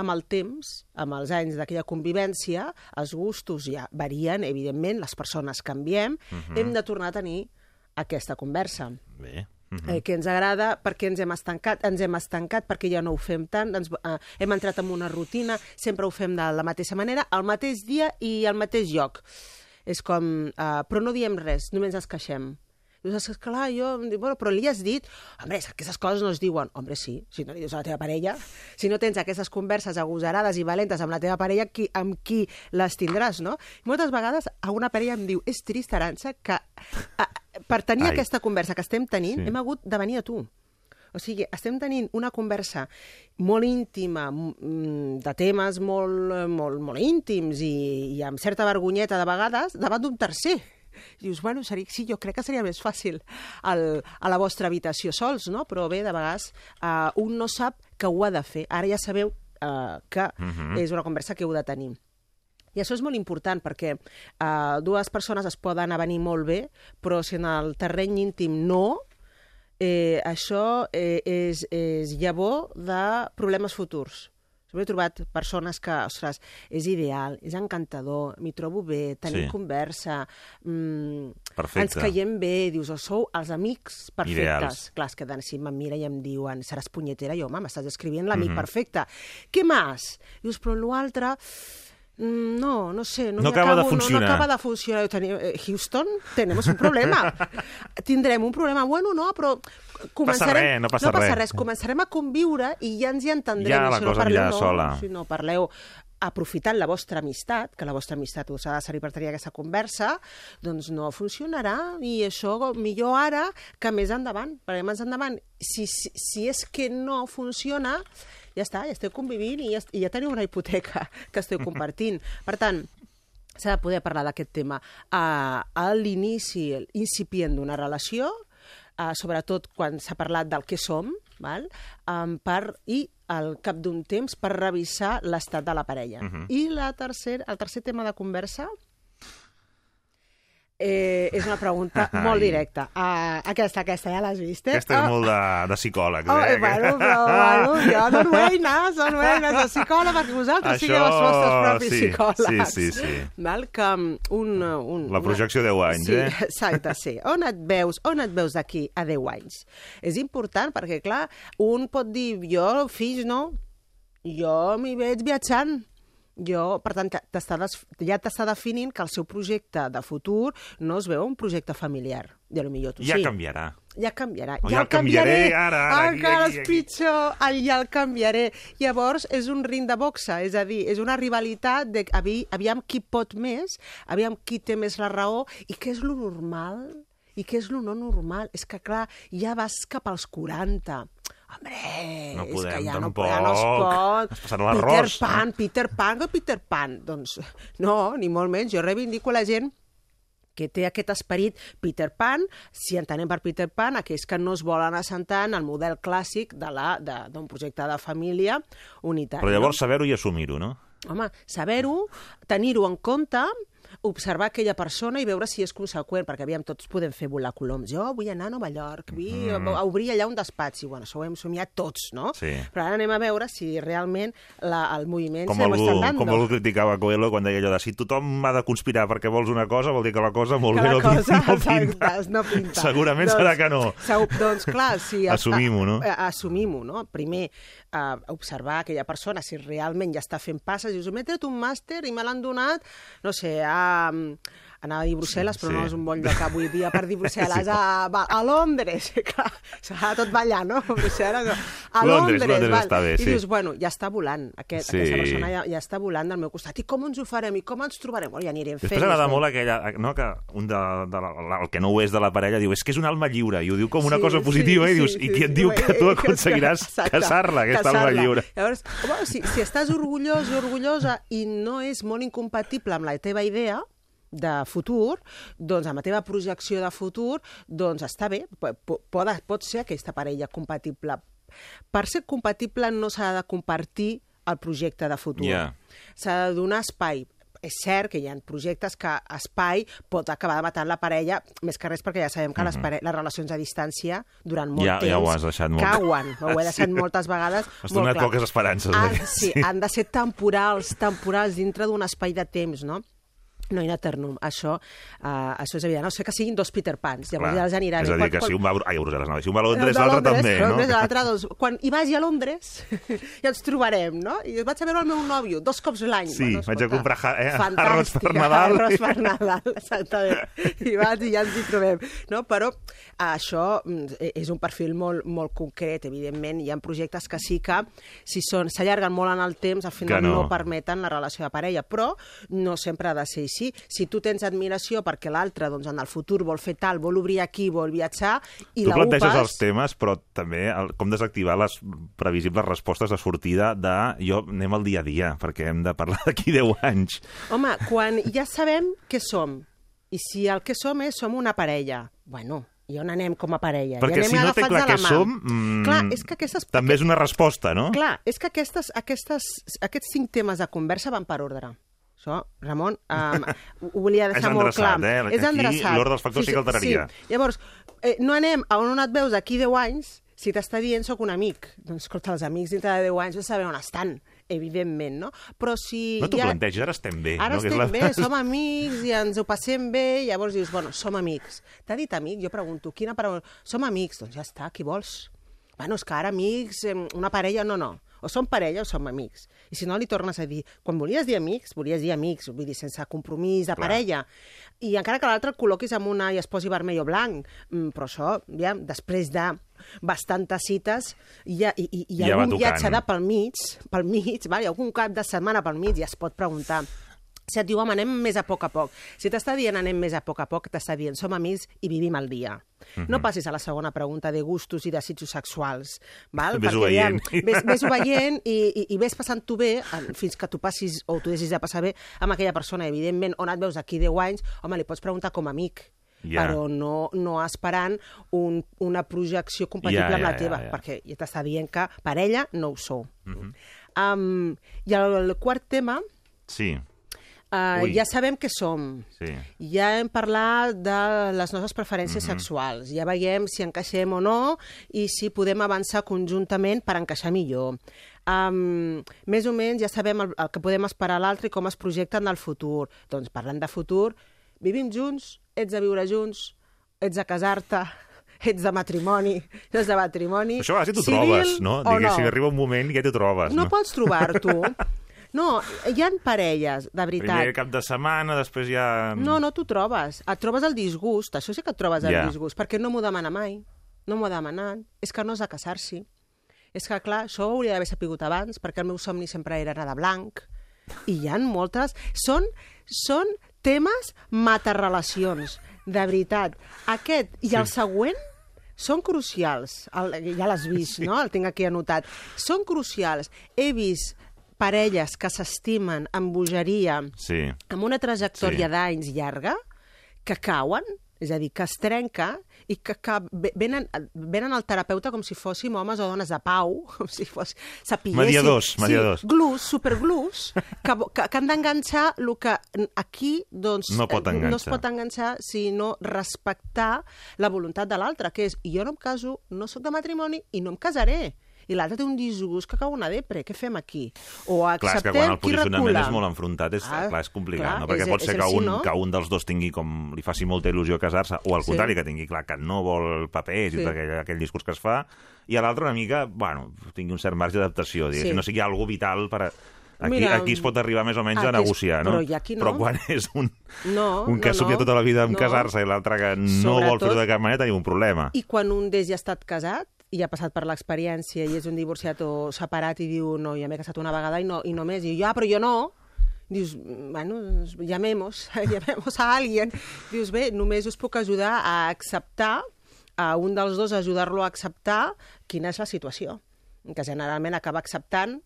amb el temps, amb els anys d'aquella convivència, els gustos ja varien, evidentment, les persones canviem, Mm-hmm. hem de tornar a tenir aquesta conversa. Bé. eh, que ens agrada, perquè ens hem estancat, ens hem estancat, perquè ja no ho fem tant, ens, eh, hem entrat en una rutina, sempre ho fem de la mateixa manera, al mateix dia i al mateix lloc. És com... Eh, però no diem res, només ens queixem. Dius, és clar, jo... em Bueno, però li has dit... Hombre, és que aquestes coses no es diuen. Hombre, sí, si no li dius a la teva parella. Si no tens aquestes converses agosarades i valentes amb la teva parella, qui, amb qui les tindràs, no? I moltes vegades alguna parella em diu és trist, Aranxa, que a, per tenir Ai. Aquesta conversa que estem tenint, Sí. hem hagut de venir a tu. O sigui, estem tenint una conversa molt íntima, mm, de temes molt, molt, molt íntims i, i amb certa vergonyeta de vegades, davant d'un tercer. I dius, bueno, seria, sí, jo crec que seria més fàcil al, a la vostra habitació sols, no? Però bé, de vegades uh, un no sap que ho ha de fer. Ara ja sabeu uh, que uh -huh. és una conversa que heu de tenir. I això és molt important perquè uh, dues persones es poden avenir molt bé, però si en el terreny íntim no, eh, això eh, és, és llavor de problemes futurs. He trobat persones que, ostres, és ideal, és encantador, m'hi trobo bé, tenim Sí. conversa, mm, Perfecte. ens caiem bé, dius, oh, sou els amics perfectes. Ideals. Clar, es queden així, em mira i em diuen, seràs punyetera, jo, home, m'estàs escrivint l'amic Mhm. perfecte. Què més? Dius, però l'altre... mm, No, no sé, no, No acaba de acabo, funcionar. No, no acaba de funcionar. Eh, Houston, tenemos un problema. Tindrem un problema. Bueno, no, però començarem... res, no passa no passa res. res. Començarem a conviure i ja ens hi entendrem. Ja la si no cosa parleu, anirà no, sola. Si no parleu aprofitant la vostra amistat, que la vostra amistat us ha de servir per tenir aquesta conversa, doncs no funcionarà i això millor ara que més endavant, perquè més endavant, si, si, si és que no funciona, ja està, ja esteu convivint i ja, i ja teniu una hipoteca que esteu compartint. Per tant, s'ha de poder parlar d'aquest tema a, a l'inici, incipient d'una relació, uh, sobretot quan s'ha parlat del que som, val? Um, per, i al cap d'un temps per revisar l'estat de la parella. Uh -huh. I la tercer, el tercer tema de conversa eh, és una pregunta molt directa. Uh, aquesta, aquesta, ja l'has vist, eh? Aquesta és molt de, de psicòleg. Oh, eh? bueno, però, bueno, jo dono eines, dono eines de psicòleg perquè vosaltres Això, sigueu els vostres propis sí, psicòlegs. sí, sí, sí. Val? Que um, un, un, La projecció 10 anys, sí, eh? Exacte, sí. On et veus, on et veus d'aquí a 10 anys? És important perquè, clar, un pot dir, jo, fills, no, jo m'hi veig viatjant, jo, per tant, ja t'està definint que el seu projecte de futur no es veu un projecte familiar. I potser tu Ja sí. canviarà. Ja canviarà. O ja el canviaré, ara, ara, aquí, Encara aquí, és aquí. pitjor. El ja el canviaré. Llavors, és un ring de boxa, és a dir, és una rivalitat de avi, aviam qui pot més, aviam qui té més la raó, i què és lo normal i què és lo no normal. És que, clar, ja vas cap als 40. Hombre, No és podem, que ja tampoc. no, ja no es pot. Has passat l'arròs, Peter Pan, no? Peter Pan, que Peter Pan. Doncs no, ni molt menys. Jo reivindico la gent que té aquest esperit Peter Pan, si entenem per Peter Pan, aquells que no es volen assentar en el model clàssic de la- de- d'un projecte de família unitari. Però llavors saber-ho i assumir-ho, no? No? Home, saber-ho, tenir-ho en compte, observar aquella persona i veure si és conseqüent, perquè aviam, tots podem fer volar coloms. Jo vull anar a Nova York, vull mm. obrir allà un despatx, i bueno, això ho hem somiat tots, no? Sí. Però ara anem a veure si realment la, el moviment Com algú, dando. com algú criticava Coelho quan deia allò de si tothom ha de conspirar perquè vols una cosa, vol dir que la cosa molt que bé no, cosa, no pinta. no pinta. Segurament serà que no. Segur, doncs clar, si... Assumim-ho, no? eh, Assumim-ho, no? Primer, eh, observar aquella persona si realment ja està fent passes. Dius, m'he tret un màster i me l'han donat, no sé, a... Anava a dir Brussel·les, però Sí. no és un bon lloc avui dia per dir Brussel·les. A, va, a Londres, clar, s'ha tot ballar, no? Brussel·les. A Londres, Londres, Londres val. està bé, I sí. dius, bueno, ja està volant, aquest, Sí. aquesta persona ja, ja està volant del meu costat. I com ens ho farem? I com ens trobarem? Bueno, ja anirem fent. Després agrada molt aquella, no, que un de, de la, la, el que no ho és de la parella diu és que és un alma lliure, i ho diu com una Sí, cosa positiva, sí, i dius, sí, i sí, qui et sí, diu que tu eh, aconseguiràs casar-la, aquesta alma lliure. Llavors, home, si, si estàs orgullós i orgullosa i no és molt incompatible amb la teva idea, de futur, doncs amb la teva projecció de futur, doncs està bé, pot, pot, ser aquesta parella compatible. Per ser compatible no s'ha de compartir el projecte de futur. Ja. S'ha de donar espai. És cert que hi ha projectes que espai pot acabar matant la parella, més que res perquè ja sabem que les, pare les relacions a distància durant molt Ja- ja temps ho has deixat molt- cauen. Ho he deixat Sí. moltes vegades Has molt donat clar. poques esperances, Han, eh? sí, Sí. han de ser temporals, temporals dintre d'un espai de temps, no? No in eternum, això, uh, això és evident. No sé que siguin dos Peter Pans, llavors Clar. ja els anirà És a dir, Quan- que quan- si un va ai, a Brussel·les, no, si un va a Londres, l'altre també, no? Londres, l'altre, doncs, quan hi vagi a Londres, ja ens trobarem, no? I vaig a veure el meu nòvio, dos cops l'any. Sí, vaig a comprar ja- eh, arròs per Nadal. Arròs per Nadal, exactament. I vaig i ja ens hi trobem. No? Però això mm, és un perfil molt, molt concret, evidentment. Hi ha projectes que sí que, si són s'allarguen molt en el temps, al final Que no. no permeten la relació de parella. Però no sempre ha de ser així. Si tu tens admiració perquè l'altre doncs, en el futur vol fer tal, vol obrir aquí, vol viatjar, i Tu la planteges upes... els temes, però també el, com desactivar les previsibles respostes de sortida de jo anem al dia a dia, perquè hem de parlar d'aquí 10 anys. Home, quan ja sabem què som, i si el que som és som una parella, bueno, i on anem com a parella? Perquè I anem si no té clar què som, mm, Clar, és que aquestes... També és una resposta, no? Clar, és que aquestes, aquestes, aquests cinc temes de conversa van per ordre. Això, Ramon, um, ho volia deixar molt clar. eh? És Aquí endreçat. l'ordre dels factors sí que alteraria. Sí. Llavors, eh, no anem a on et veus d'aquí 10 anys si t'està dient sóc un amic. Doncs, escolta, els amics dintre de 10 anys no saber on estan, evidentment, no? Però si... No t'ho ja... plantegis, ara estem bé. Ara no? Estem la- bé, som amics i ens ho passem bé, i llavors dius, bueno, som amics. T'ha dit amic? Jo pregunto, quina paraula? Som amics? Doncs ja està, qui vols? Bueno, és que ara amics, una parella, no, no. O som parella o som amics. I si no, li tornes a dir, quan volies dir amics, volies dir amics, vull dir, sense compromís de Clar. parella. I encara que l'altre col·loquis amb una i es posi vermell o blanc, mm, però això, ja, després de bastantes cites, hi ha, i, i, hi ha Ja algun viatge de pel mig, pel mig, val? hi ha algun cap de setmana pel mig i es pot preguntar si et diu, home, anem més a poc a poc. Si t'està dient anem més a poc a poc, t'està dient som amics i vivim el dia. Mhm. No passis a la segona pregunta de gustos i desitjos sexuals. Val? Ves-ho Perquè, veient. Ja, ves, ves veient i, i, i ves passant-ho bé en- fins que tu passis o tu deixis de passar bé amb aquella persona. Evidentment, on et veus d'aquí 10 anys, home, li pots preguntar com a amic. Ja. però no, no esperant un, una projecció compatible Ja, amb la teva, ja, ja. perquè ja t'està dient que parella no ho sou. Mhm. um, I el, el quart tema, Sí, uh, Ui. ja sabem què som, sí. ja hem parlat de les nostres preferències Mhm. sexuals, ja veiem si encaixem o no i si podem avançar conjuntament per encaixar millor. Um, més o menys ja sabem el, el que podem esperar a l'altre i com es projecta en el futur. Doncs parlant de futur, vivim junts, ets de viure junts, ets de casar-te, ets de matrimoni, no ets de matrimoni... Això a vegades t'ho civil trobes, no? o Diguéssim, arriba un moment i ja t'ho trobes. no pots trobar-t'ho. No, hi han parelles, de veritat. Primer cap de setmana, després ja... No, no t'ho trobes. Et trobes el disgust. Això sí que et trobes el Ja. disgust, perquè no m'ho demana mai. No m'ho ha demanat. És que no és de casar-s'hi. És que, clar, això ho hauria d'haver sapigut abans, perquè el meu somni sempre era anar de blanc. I hi han moltes... Són, són temes matarrelacions, de veritat. Aquest i el següent són crucials. El, ja l'has vist, sí. no? El tinc aquí anotat. Són crucials. He vist parelles que s'estimen amb bogeria, Sí. amb una trajectòria Sí. d'anys llarga, que cauen, és a dir, que es trenca i que, que ve- venen, venen al terapeuta com si fóssim homes o dones de pau, com si fos, sapiguéssim... Mediadors, mediadors. Sí, glus, superglus, que, que, que han d'enganxar el que aquí doncs, No pot eh, no es enganxar. pot enganxar, sinó respectar la voluntat de l'altre, que és jo no em caso, no sóc de matrimoni i no em casaré. I l'altre té un disgust que cau una depre, què fem aquí? O Clar, és que acceptem quan el posicionament recula. és molt enfrontat, és, Ah, clar, és complicat, clar, no? Perquè és- pot és ser que sí, un, no? que un dels dos tingui com... li faci molta il·lusió casar-se, o al Sí. contrari, que tingui clar que no vol papers Sí. i tot aquell, aquell discurs que es fa, i a l'altre una mica, bueno, tingui un cert marge d'adaptació, Sí. no sigui algo vital per... A... Aquí, Mira, aquí es pot arribar més o menys a aquí negociar, no? però qui no. Però quan és un, No, un que no, ha somiat no. tota la vida en No. casar-se i l'altre que no Sobretot- vol fer-ho de cap manera, tenim un problema. I quan un d'ells ja ha estat casat i ha passat per l'experiència i és un divorciat o separat i diu no, ja m'he casat una vegada i no, i no més, i jo, ah, però jo no, dius, bueno, llamemos, llamemos a alguien. Dius, bé, només us puc ajudar a acceptar, a un dels dos ajudar-lo a acceptar quina és la situació, que generalment acaba acceptant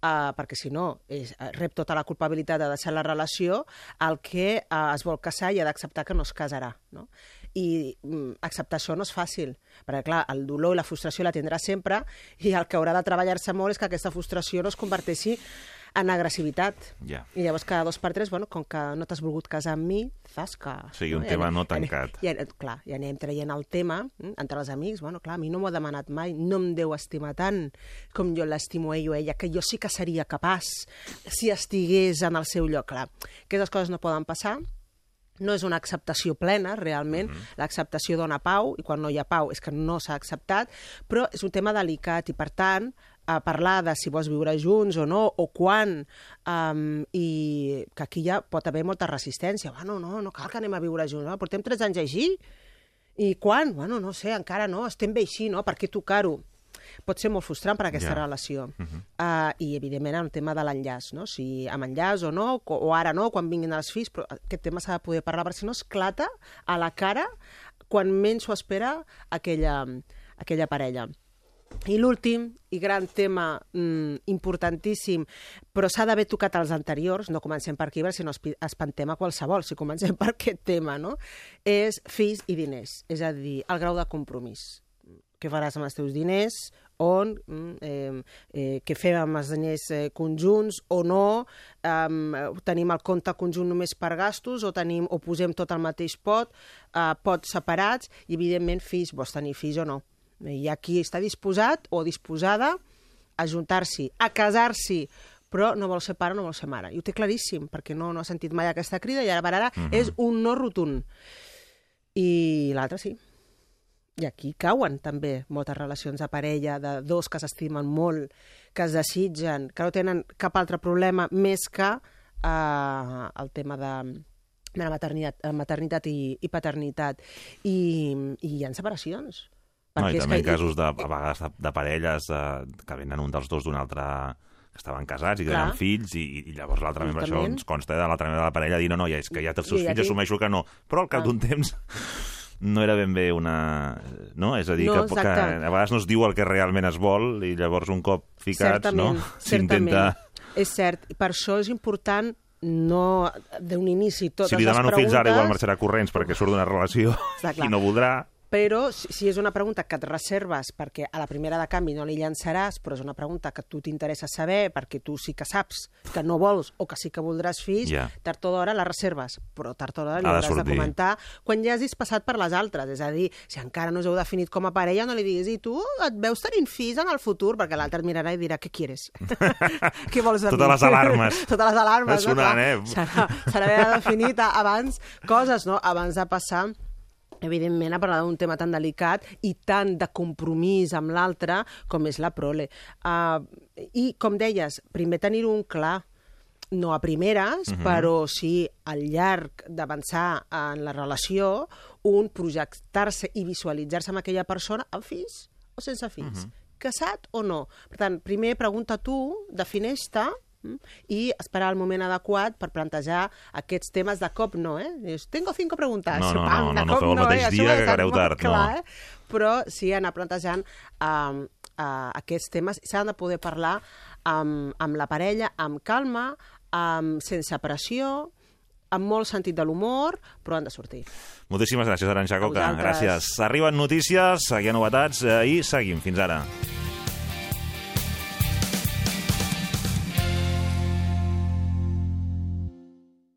Uh, perquè si no és, eh, rep tota la culpabilitat de deixar la relació el que uh, es vol casar i ha d'acceptar que no es casarà. No? I mm, acceptar això no és fàcil, perquè clar, el dolor i la frustració la tindrà sempre i el que haurà de treballar-se molt és que aquesta frustració no es converteixi en agressivitat. Ja. I llavors cada dos per tres, bueno, com que no t'has volgut casar amb mi, zasca. O sigui, un tema no tancat. I, i, clar, i anem traient el tema mm, entre els amics. Bueno, clar, a mi no m'ho ha demanat mai, no em deu estimar tant com jo l'estimo ell o ella, que jo sí que seria capaç si estigués en el seu lloc. Clar, aquestes coses no poden passar, no és una acceptació plena, realment. Mm -hmm. L'acceptació dona pau, i quan no hi ha pau és que no s'ha acceptat, però és un tema delicat i, per tant, a parlar de si vols viure junts o no, o quan, um, i que aquí ja pot haver molta resistència. Bueno, no, no cal que anem a viure junts, no? portem tres anys així, i quan? Bueno, no sé, encara no, estem bé així, no? Per què tocar-ho? Pot ser molt frustrant per aquesta Ja. relació. Mhm. uh, I, evidentment, el tema de l'enllaç, no? si amb enllaç o no, o ara no, quan vinguin els fills, però aquest tema s'ha de poder parlar, perquè si no esclata a la cara quan menys s'ho espera aquella, aquella parella. I l'últim i gran tema mm, importantíssim, però s'ha d'haver tocat els anteriors, no comencem per aquí, perquè si no espi- espantem a qualsevol, si comencem per aquest tema, no? és fills i diners, és a dir, el grau de compromís. Què faràs amb els teus diners, on, eh, eh, què fem amb els diners eh, conjunts o no, eh, tenim el compte conjunt només per gastos o, tenim, o posem tot al mateix pot, eh, pots separats, i evidentment fills, vols tenir fills o no. Hi ha qui està disposat o disposada a juntar-s'hi, a casar-s'hi, però no vol ser pare, no vol ser mare. I ho té claríssim, perquè no, no ha sentit mai aquesta crida i ara per ara és un no rotund. I l'altre sí. I aquí cauen també moltes relacions de parella, de dos que s'estimen molt, que es desitgen, que no tenen cap altre problema més que eh, el tema de, de la maternitat, eh, maternitat i, i paternitat. I, I hi ha separacions. No, I també que- casos de, a vegades de, de parelles de, que venen un dels dos d'un altre que estaven casats i que tenen fills i, i llavors l'altre membre, això ens consta de l'altre membre de la parella dir no, no, ja és que ja té els seus I fills, aquí- assumeixo que no. Però al cap Ah. d'un temps no era ben bé una... No? És a dir, No, que, que a vegades no es diu el que realment es vol i llavors un cop ficats, no? S'intenta... certament. És cert. Per això és important no d'un inici totes Si li les demano preguntes... fills ara, igual marxarà corrents perquè surt d'una relació Està clar. i no voldrà. Però si, si és una pregunta que et reserves perquè a la primera de canvi no li llançaràs, però és una pregunta que a tu t'interessa saber perquè tu sí que saps que no vols o que sí que voldràs fills, Ja. tard o d'hora la reserves, però tard o d'hora li Ha de hauràs de sortir. comentar quan ja hagis passat per les altres. És a dir, si encara no us heu definit com a parella, no li diguis i tu et veus tenint fills en el futur, perquè l'altre et mirarà i dirà què quieres? què vols de Totes mi? les alarmes. Totes les alarmes. Va sonant, no? eh? S'ha s'ha d'haver definit abans coses, no? Abans de passar evidentment, a parlar d'un tema tan delicat i tan de compromís amb l'altre com és la prole. Uh, I, com deies, primer tenir un clar, no a primeres, però sí al llarg d'avançar en la relació, un projectar-se i visualitzar-se amb aquella persona amb fills o sense fills. Casat o no? Per tant, primer pregunta tu, defineix-te, i esperar el moment adequat per plantejar aquests temes de cop no, eh? Dius, tengo cinco preguntes. No, no, Pam, no, no, no cop feu el mateix eh? Això dia que molt tard, no. clar, Eh? Però sí anar plantejant um, uh, aquests temes. S'han de poder parlar amb, amb la parella, amb calma, amb, sense pressió, amb molt sentit de l'humor, però han de sortir. Moltíssimes gràcies, Aranxa Coca. Gràcies. Arriben notícies, hi ha novetats eh, i seguim. Fins ara.